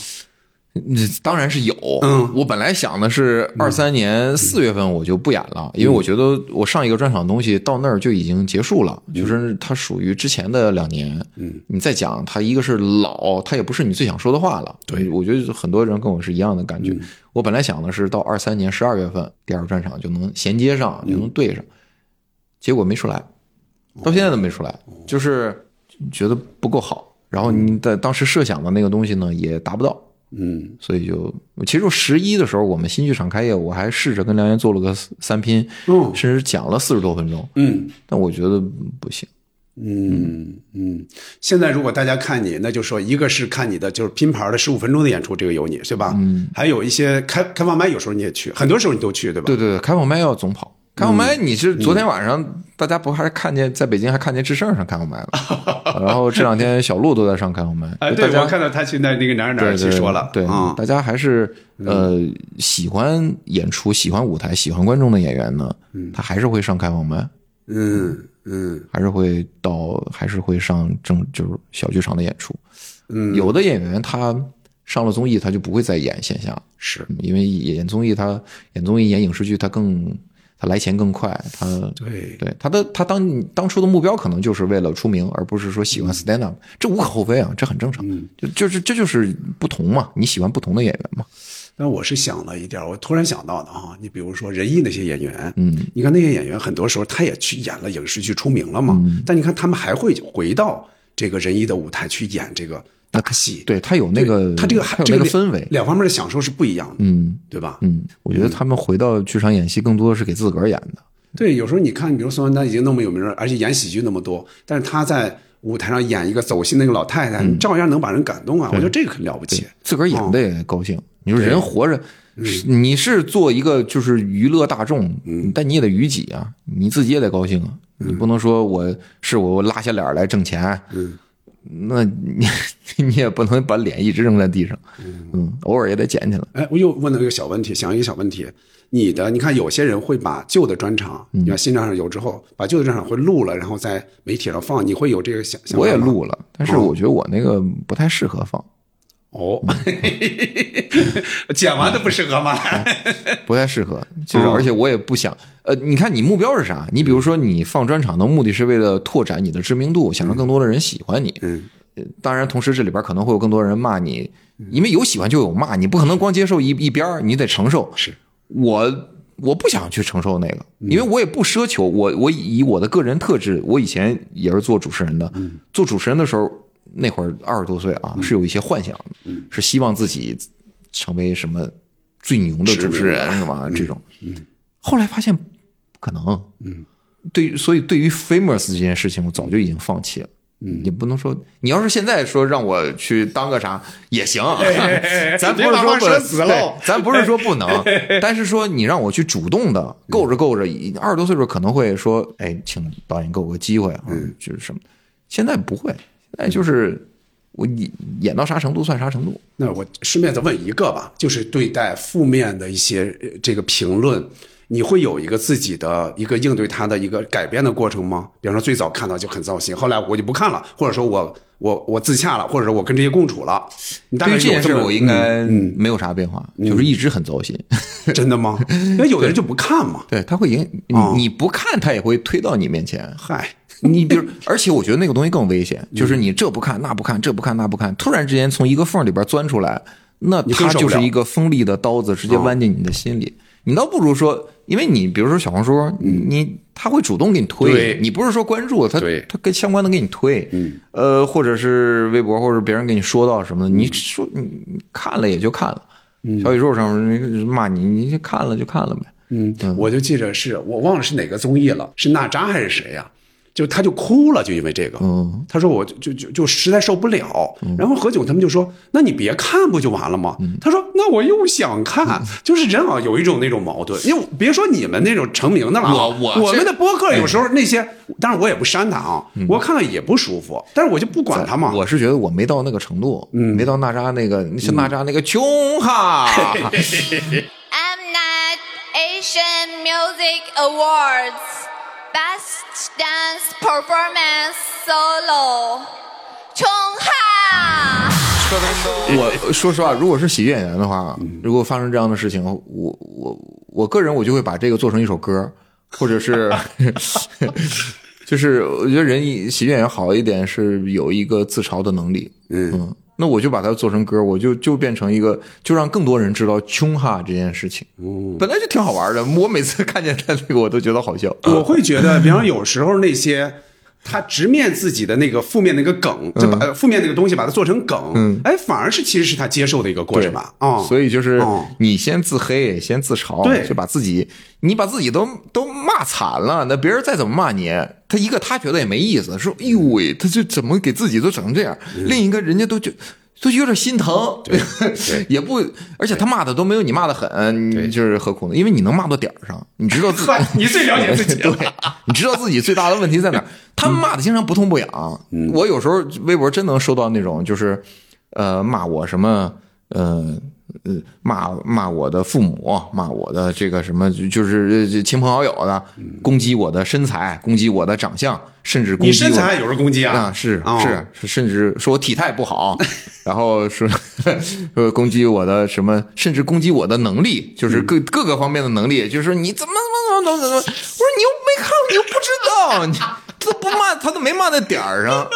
嗯当然是有，嗯。我本来想的是二三年四月份我就不演了，因为我觉得我上一个专场东西到那儿就已经结束了，就是它属于之前的两年，嗯，你再讲它一个是老，它也不是你最想说的话了，对，我觉得很多人跟我是一样的感觉。我本来想的是到二三年十二月份第二个专场就能衔接上，就能对上，结果没出来，到现在都没出来，就是觉得不够好。然后你在当时设想的那个东西呢，也达不到，嗯所以就其实我十一的时候，我们新剧场开业，我还试着跟梁岩做了个三拼，嗯甚至讲了四十多分钟，嗯但我觉得不行。嗯嗯。现在如果大家看你，那就说一个是看你的就是拼盘的十五分钟的演出，这个有你是吧？嗯。还有一些开开放麦，有时候你也去，很多时候你都去，对吧？对对对，开放麦要总跑。开放麦，你是昨天晚上大家不还是看见在北京还看见智胜上开过麦了，然后这两天小鹿都在上开放麦，哎，对，我看到他去那那个哪儿哪儿去说了，对，啊，大家还是呃喜欢演出、喜欢舞台、喜欢观众的演员呢，他还是会上开放麦，嗯嗯。还是会到，还是会上正就是小剧场的演出。嗯，有的演员他上了综艺，他就不会再演线下，是。因为演综艺他演综艺演影视剧他更他来钱更快，他对。对他的他当当初的目标可能就是为了出名，而不是说喜欢 stand up，这无可厚非啊，这很正常，就就是这就是不同嘛，你喜欢不同的演员嘛，但我是想了一点，我突然想到的啊，你比如说仁义那些演员，嗯，你看那些演员很多时候他也去演了影视剧出名了嘛，嗯。但你看他们还会回到这个仁义的舞台去演这个大戏，对他有那个他这个还有这个那个氛围，两方面的享受是不一样的，嗯对吧？嗯，我觉得他们回到剧场演戏更多的是给自个儿演的，对，有时候你看，比如宋丹丹已经那么有名了，而且演喜剧那么多，但是他在舞台上演一个走心的那个老太太，照样能把人感动啊！我觉得这个很了不起。自个儿演的也高兴。你说人活着，是你是做一个就是娱乐大众，但你也得娱己啊，你自己也得高兴啊。你不能说我是我我拉下脸来挣钱，那你 你也不能把脸一直扔在地上，嗯，偶尔也得捡起来。哎，我又问了一个小问题，想一个小问题。你的，你看有些人会把旧的专场，你看新专场有之后，把旧的专场会录了，然后在媒体上放，你会有这个想想法我也录了，但是我觉得我那个不太适合放，哦，剪完的不适合吗？不太适合，就是哦而且我也不想，呃，你看你目标是啥？你比如说你放专场的目的是为了拓展你的知名度，想让更多的人喜欢你。嗯呃，当然，同时这里边可能会有更多人骂你，因为有喜欢就有骂，你不可能光接受一一边儿你得承受。是我我不想去承受那个，因为我也不奢求。我我以我的个人特质，我以前也是做主持人的，做主持人的时候，那会儿二十多岁啊，是有一些幻想，是希望自己成为什么最牛的主持人是吧？这种，后来发现不可能，嗯，对，所以对于 famous 这件事情，我早就已经放弃了。嗯，也不能说你要是现在说让我去当个啥也行，咱不是说死了咱不是说不能，但是说你让我去主动的够着够着，二十多岁的时候可能会说，哎，请导演给我个机会啊，就是什么，现在不会，现在就是我演演到啥程度算啥程度，那我顺便再问一个吧，就是对待负面的一些呃这个评论，你会有一个自己的一个应对它的一个改变的过程吗？比方说最早看到就很糟心，后来我就不看了，或者说我我我自洽了，或者说我跟这些共处了。你大对于这概是有这件事我应该嗯没有啥变化，就是一直很糟心。嗯真的吗？因为有的人就不看嘛。对，他会影你不看，他也会推到你面前。嗨，你比如，而且我觉得那个东西更危险，就是你这不看那不看，这不看那不看，突然之间从一个缝里边钻出来，那它就是一个锋利的刀子，直接剜进你的心里。你倒不如说，因为你比如说小红书，你他会主动给你推，你不是说关注他对，他跟相关的给你推，呃，或者是微博或者别人给你说到什么的，你说你你看了也就看了，小宇宙上骂你，你就看了就看了呗。嗯，我就记着是我忘了是哪个综艺了，是娜扎还是谁呀、就他就哭了，就因为这个，嗯，他说我就就就就实在受不了，然后何炅他们就说，那你别看不就完了吗？他说那我又想看，就是人啊有一种那种矛盾，因为别说你们那种成名的了啊，我我我们的播客有时候那些，当然我也不删他啊，我看了也不舒服，但是我就不管他嘛，我是觉得我没到那个程度，嗯。没到娜扎那个，像娜扎那个穷哈，I'm not Asian Music Awards Best Dance Performance Solo 冲哈！我说实话，如果是喜剧演员的话，如果发生这样的事情，我我我个人我就会把这个做成一首歌，或者是，就是我觉得人喜剧演员好一点是有一个自嘲的能力，嗯，那我就把它做成歌，我就就变成一个，就让更多人知道穷哈这件事情，本来就挺好玩的，我每次看见他这个我都觉得好笑，我会觉得，比方有时候那些他直面自己的那个负面那个梗，就把呃负面那个东西把它做成梗，哎，反而是其实是他接受的一个过程吧，啊，所以就是哦。你先自黑，先自嘲，对。就把自己，你把自己都都骂惨了，那别人再怎么骂你，他一个他觉得也没意思，说哎呦喂，他就怎么给自己都整成这样，嗯。另一个人家都就。都有点心疼，也不，而且他骂的都没有你骂的狠，你就是何苦呢？因为你能骂到点儿上，你知道自 己，你最了解自己了对，你知道自己最大的问题在哪儿。他们骂的经常不痛不痒，我有时候微博真能收到那种就是，呃，骂我什么，呃。呃，骂骂我的父母，骂我的这个什么，就就是呃亲朋好友的，攻击我的身材，攻击我的长相，甚至攻击我身材还有人攻击啊？啊，是哦是是，甚至说我体态不好，然后说说攻击我的什么，甚至攻击我的能力，就是各各个方面的能力，就是说你怎么怎么怎么怎么，我说你又没看，你又不知道，你他不骂，他都没骂在点儿上，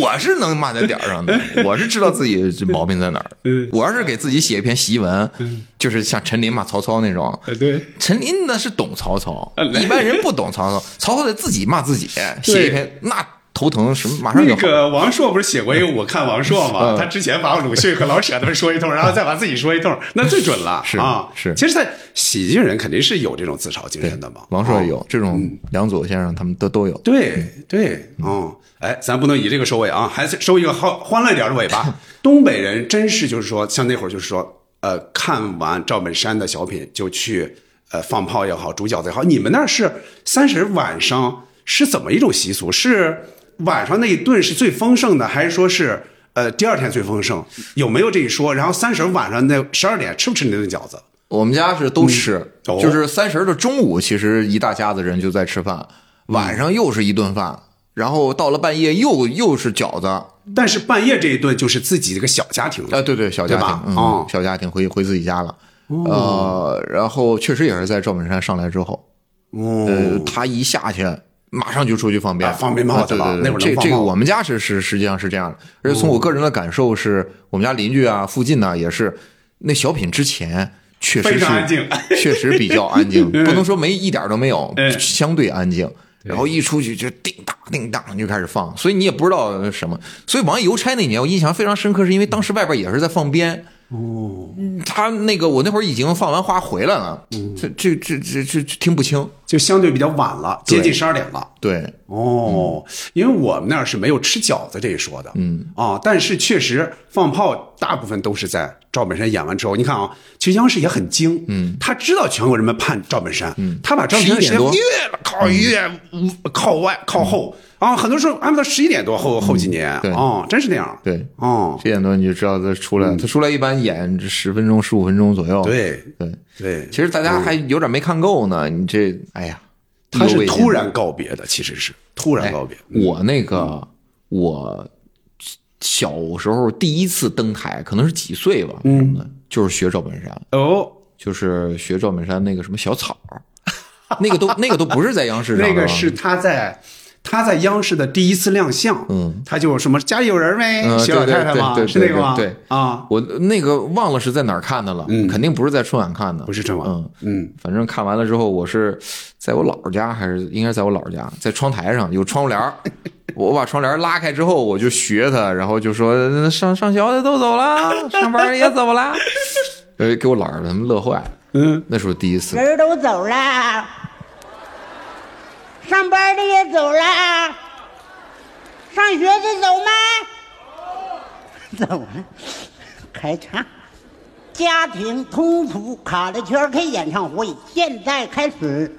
我是能骂在点儿上的，我是知道自己这毛病在哪儿。我要是给自己写一篇檄文，就是像陈琳骂曹操那种，对，陈琳那是懂曹操，一般人不懂曹操，曹操得自己骂自己，写一篇那头疼什么，马上就。那个王朔不是写过一个《我看王朔》吗？嗯他之前把鲁迅和老舍他们说一通，然后再把自己说一通，那最准了。是啊，是其实，在喜剧人肯定是有这种自嘲精神的嘛。啊王朔有这种，梁左先生他们都都有。对对，嗯，哎，咱不能以这个收尾啊，还是收一个欢欢乐一点的尾巴。东北人真是就是说，像那会儿就是说，呃，看完赵本山的小品就去呃放炮也好，煮饺子也好。你们那儿是三十晚上是怎么一种习俗？是晚上那一顿是最丰盛的，还是说是呃第二天最丰盛？有没有这一说？然后三十晚上那十二点吃不吃那顿饺子？我们家是都吃，哦就是三十的中午，其实一大家子人就在吃饭，晚上又是一顿饭，然后到了半夜又又是饺子。啊、但是半夜这一顿就是自己这个小家庭了。对对，小家庭，嗯，哦小家庭回回自己家了。呃，然后确实也是在赵本山上来之后，哦呃，他一下去。马上就出去放鞭，啊放鞭炮去了对对，那会儿这这个我们家是是实际上是这样的，而且从我个人的感受是，我们家邻居啊、附近呢也是，那小品之前确实是安静。确实比较安静，不能说没一点都没有嗯，相对安静。然后一出去就叮当叮当就开始放，所以你也不知道什么。所以王爷邮差那年我印象非常深刻，是因为当时外边也是在放鞭。哦，他那个我那会儿已经放完花回来了，嗯。这这这这这听不清。就相对比较晚了，接近对十二点了。对，哦，因为我们那儿是没有吃饺子这一说的，嗯。啊，但是确实放炮大部分都是在赵本山演完之后。你看啊，其实央视也很精，嗯，他知道全国人民盼赵本山，嗯，他把赵本山的时间11点多。越靠越靠外靠后啊，很多时候安排到十一点多后后几年对。哦，真是那样，对哦，十一点多你就知道他出来了，他出来一般演十分钟、十五分钟左右。对。对，对，其实大家还有点没看够呢。你这，哎呀，他是突然告别的，其实是突然哎告别。我那个我小时候第一次登台，可能是几岁吧，什么的，就是学赵本山，哦，就是学赵本山那个什么小草儿，那个都那个都不是在央视上 那个是他在他在央视的第一次亮相，嗯，他就什么家里有人没？嗯小老对对太太吗？对对是那个吗？对。对啊，我那个忘了是在哪儿看的了，肯定不是在春晚看的，不是春晚嗯。嗯，反正看完了之后，我是在我姥姥家，还是应该在我姥姥家，在窗台上有窗户帘儿。我把窗帘拉开之后，我就学他，然后就说上上学的 都走了，上班的也走了，呃，给我姥姥他们乐坏。了。嗯，那时候第一次，人都走了，上班的也走了，上学的走吗？走了。开场，家庭通俗卡拉圈 K 演唱会现在开始。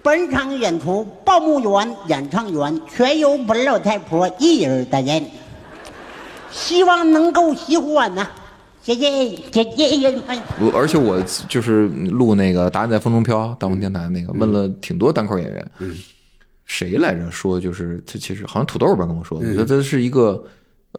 本场演出报幕员、演唱员全由本老太婆一人担任，希望能够喜欢呐、谢谢，谢谢。我而且我就是录那个《答案在风中飘》大风电台那个，问了挺多单口演员，谁来着说就是他其实好像土豆吧跟我说我觉得他是一个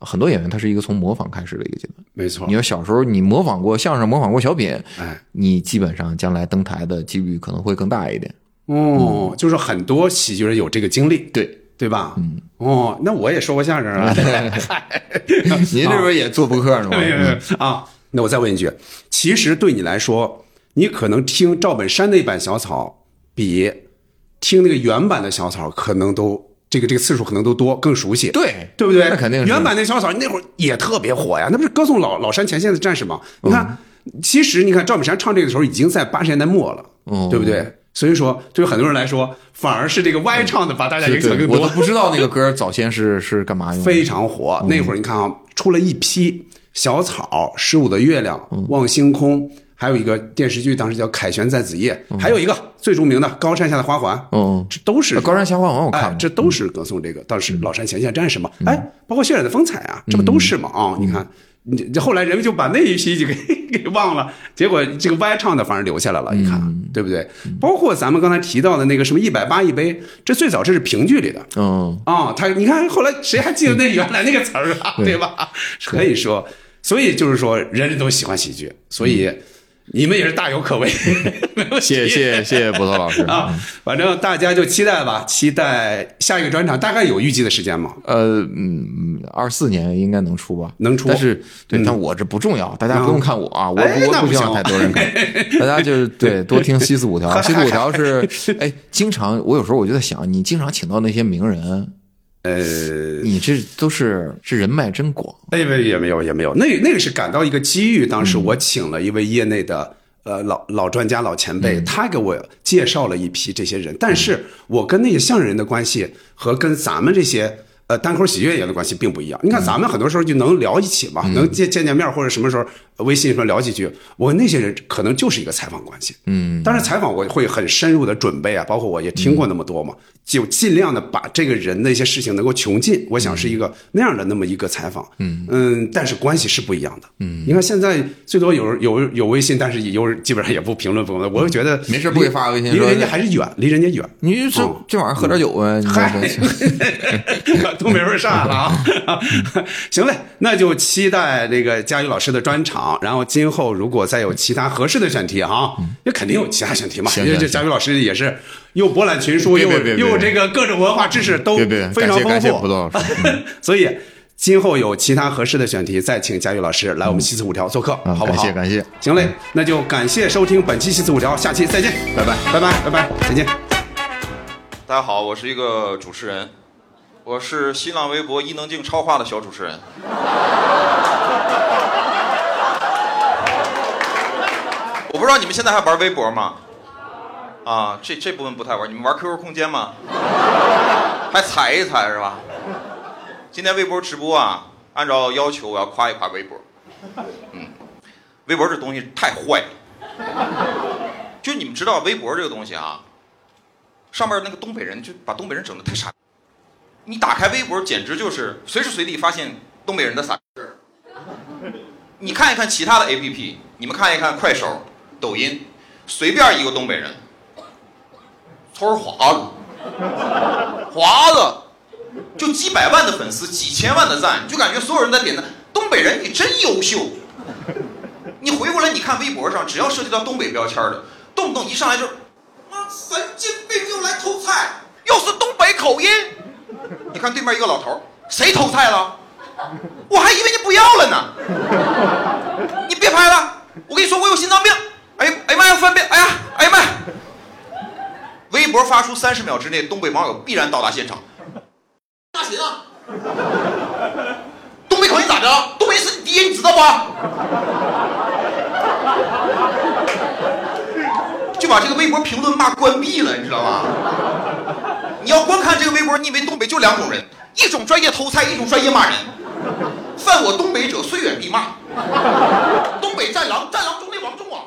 很多演员他是一个从模仿开始的一个阶段。没错你，要小时候你模仿过相声，模仿过小品，哎，你基本上将来登台的几率可能会更大一点。哦，就是很多喜剧人有这个经历，对，对吧？嗯，哦，那我也说过相声啊。您这边也做播客是吗？没有没有啊，那我再问一句，其实对你来说，你可能听赵本山那版小草，比听那个原版的小草可能都这个这个次数可能都多，更熟悉，对对不对？那肯定是原版那小草那会儿也特别火呀，那不是歌颂老老山前线的战士吗？你看，其实你看赵本山唱这个时候已经在八十年代末了，哦对不对？所以说，对于很多人来说，反而是这个歪唱的把大家影响更多。对我都不知道那个歌早先是是干嘛用的。非常火。那会儿你看啊，出了一批小草、十五的月亮、望星空，还有一个电视剧，当时叫《凯旋在子夜》，还有一个最著名的《高山下的花环》。嗯，这都是高山下花环我看哎，这都是歌颂这个当时老山前线战士嘛。哎，包括渲染的风采啊，这不都是嘛？啊，你看。你这后来人们就把那一批就给 给忘了，结果这个歪唱的反而留下来了，你看对不对？包括咱们刚才提到的那个什么一百八一杯，这最早这是评剧里的，嗯，啊、他你看后来谁还记得那原来那个词儿啊，对吧？可以说，所以就是说，人人都喜欢喜剧，所以你们也是大有可为。没有谢谢谢谢谢谢波涛老师啊！反正大家就期待吧，期待下一个专场，大概有预计的时间吗？呃，嗯，二四年应该能出吧？能出但是对，嗯但我这不重要，大家不用看我啊，我哎我不希望那不行太多人看，大家就是对 多听西四五条，西四五条是哎，经常我有时候我就在想，你经常请到那些名人，呃，你这都是是人脉真广，哎，没也没有也没有，那那个是感到一个机遇。当时我请了一位业内的呃老老专家、老前辈，他给我介绍了一批这些人，但是我跟那些相声人的关系和跟咱们这些。呃，单口喜剧演员的关系并不一样。你看，咱们很多时候就能聊一起嘛，能见见见面，或者什么时候呃微信上聊几句。我跟那些人可能就是一个采访关系。嗯，当然采访我会很深入的准备啊，包括我也听过那么多嘛，就尽量的把这个人的一些事情能够穷尽。我想是一个那样的那么一个采访。嗯嗯，但是关系是不一样的。嗯，你看现在最多有有有微信，但是有基本上也不评论不评论。我就觉得 没事不给发微信离说人家还是远，离人家远。你这嗯这玩意儿喝点酒呗，你嗨这，东北味儿上来了啊！行嘞，那就期待这个佳宇老师的专场。然后今后如果再有其他合适的选题哈，也肯定有其他选题嘛。因为这佳宇老师也是又博览群书，又又这个各种文化知识都非常丰感谢感谢富。所以今后有其他合适的选题，再请佳宇老师来我们西四五条做客，啊好不好？感谢感谢。行嘞，那就感谢收听本期西四五条，下期再见，拜拜拜拜拜拜，再见。大家好，我是一个主持人，我是新浪微博伊能静超话的小主持人。不知道你们现在还玩微博吗？啊，这这部分不太玩。你们玩 QQ 空间吗？还踩一踩是吧？今天微博直播啊，按照要求我要夸一夸微博。嗯，微博这东西太坏了。就你们知道微博这个东西啊，上面那个东北人就把东北人整的太傻。你打开微博，简直就是随时随地发现东北人的傻。你看一看其他的 APP，你们看一看快手、抖音，随便一个东北人，村儿华子，华子，就几百万的粉丝，几千万的赞，就感觉所有人在点赞。东北人你真优秀。你回过来，你看微博上，只要涉及到东北标签的，动不动一上来就，妈神经病又来偷菜，又是东北口音。你看对面一个老头，谁偷菜了？我还以为你不要了呢。你别拍了，我跟你说我有心脏病。哎哎呀妈呀，犯病！哎呀哎呀妈呀！微博发出三十秒之内，东北网友必然到达现场。骂谁呢？东北口音咋的？东北是你爹，你知道不？就把这个微博评论骂关闭了，你知道吗？你要光看这个微博，你以为东北就两种人，一种专业偷菜，一种专业骂人。犯我东北者，虽远必骂。东北战狼，战狼中的王中王。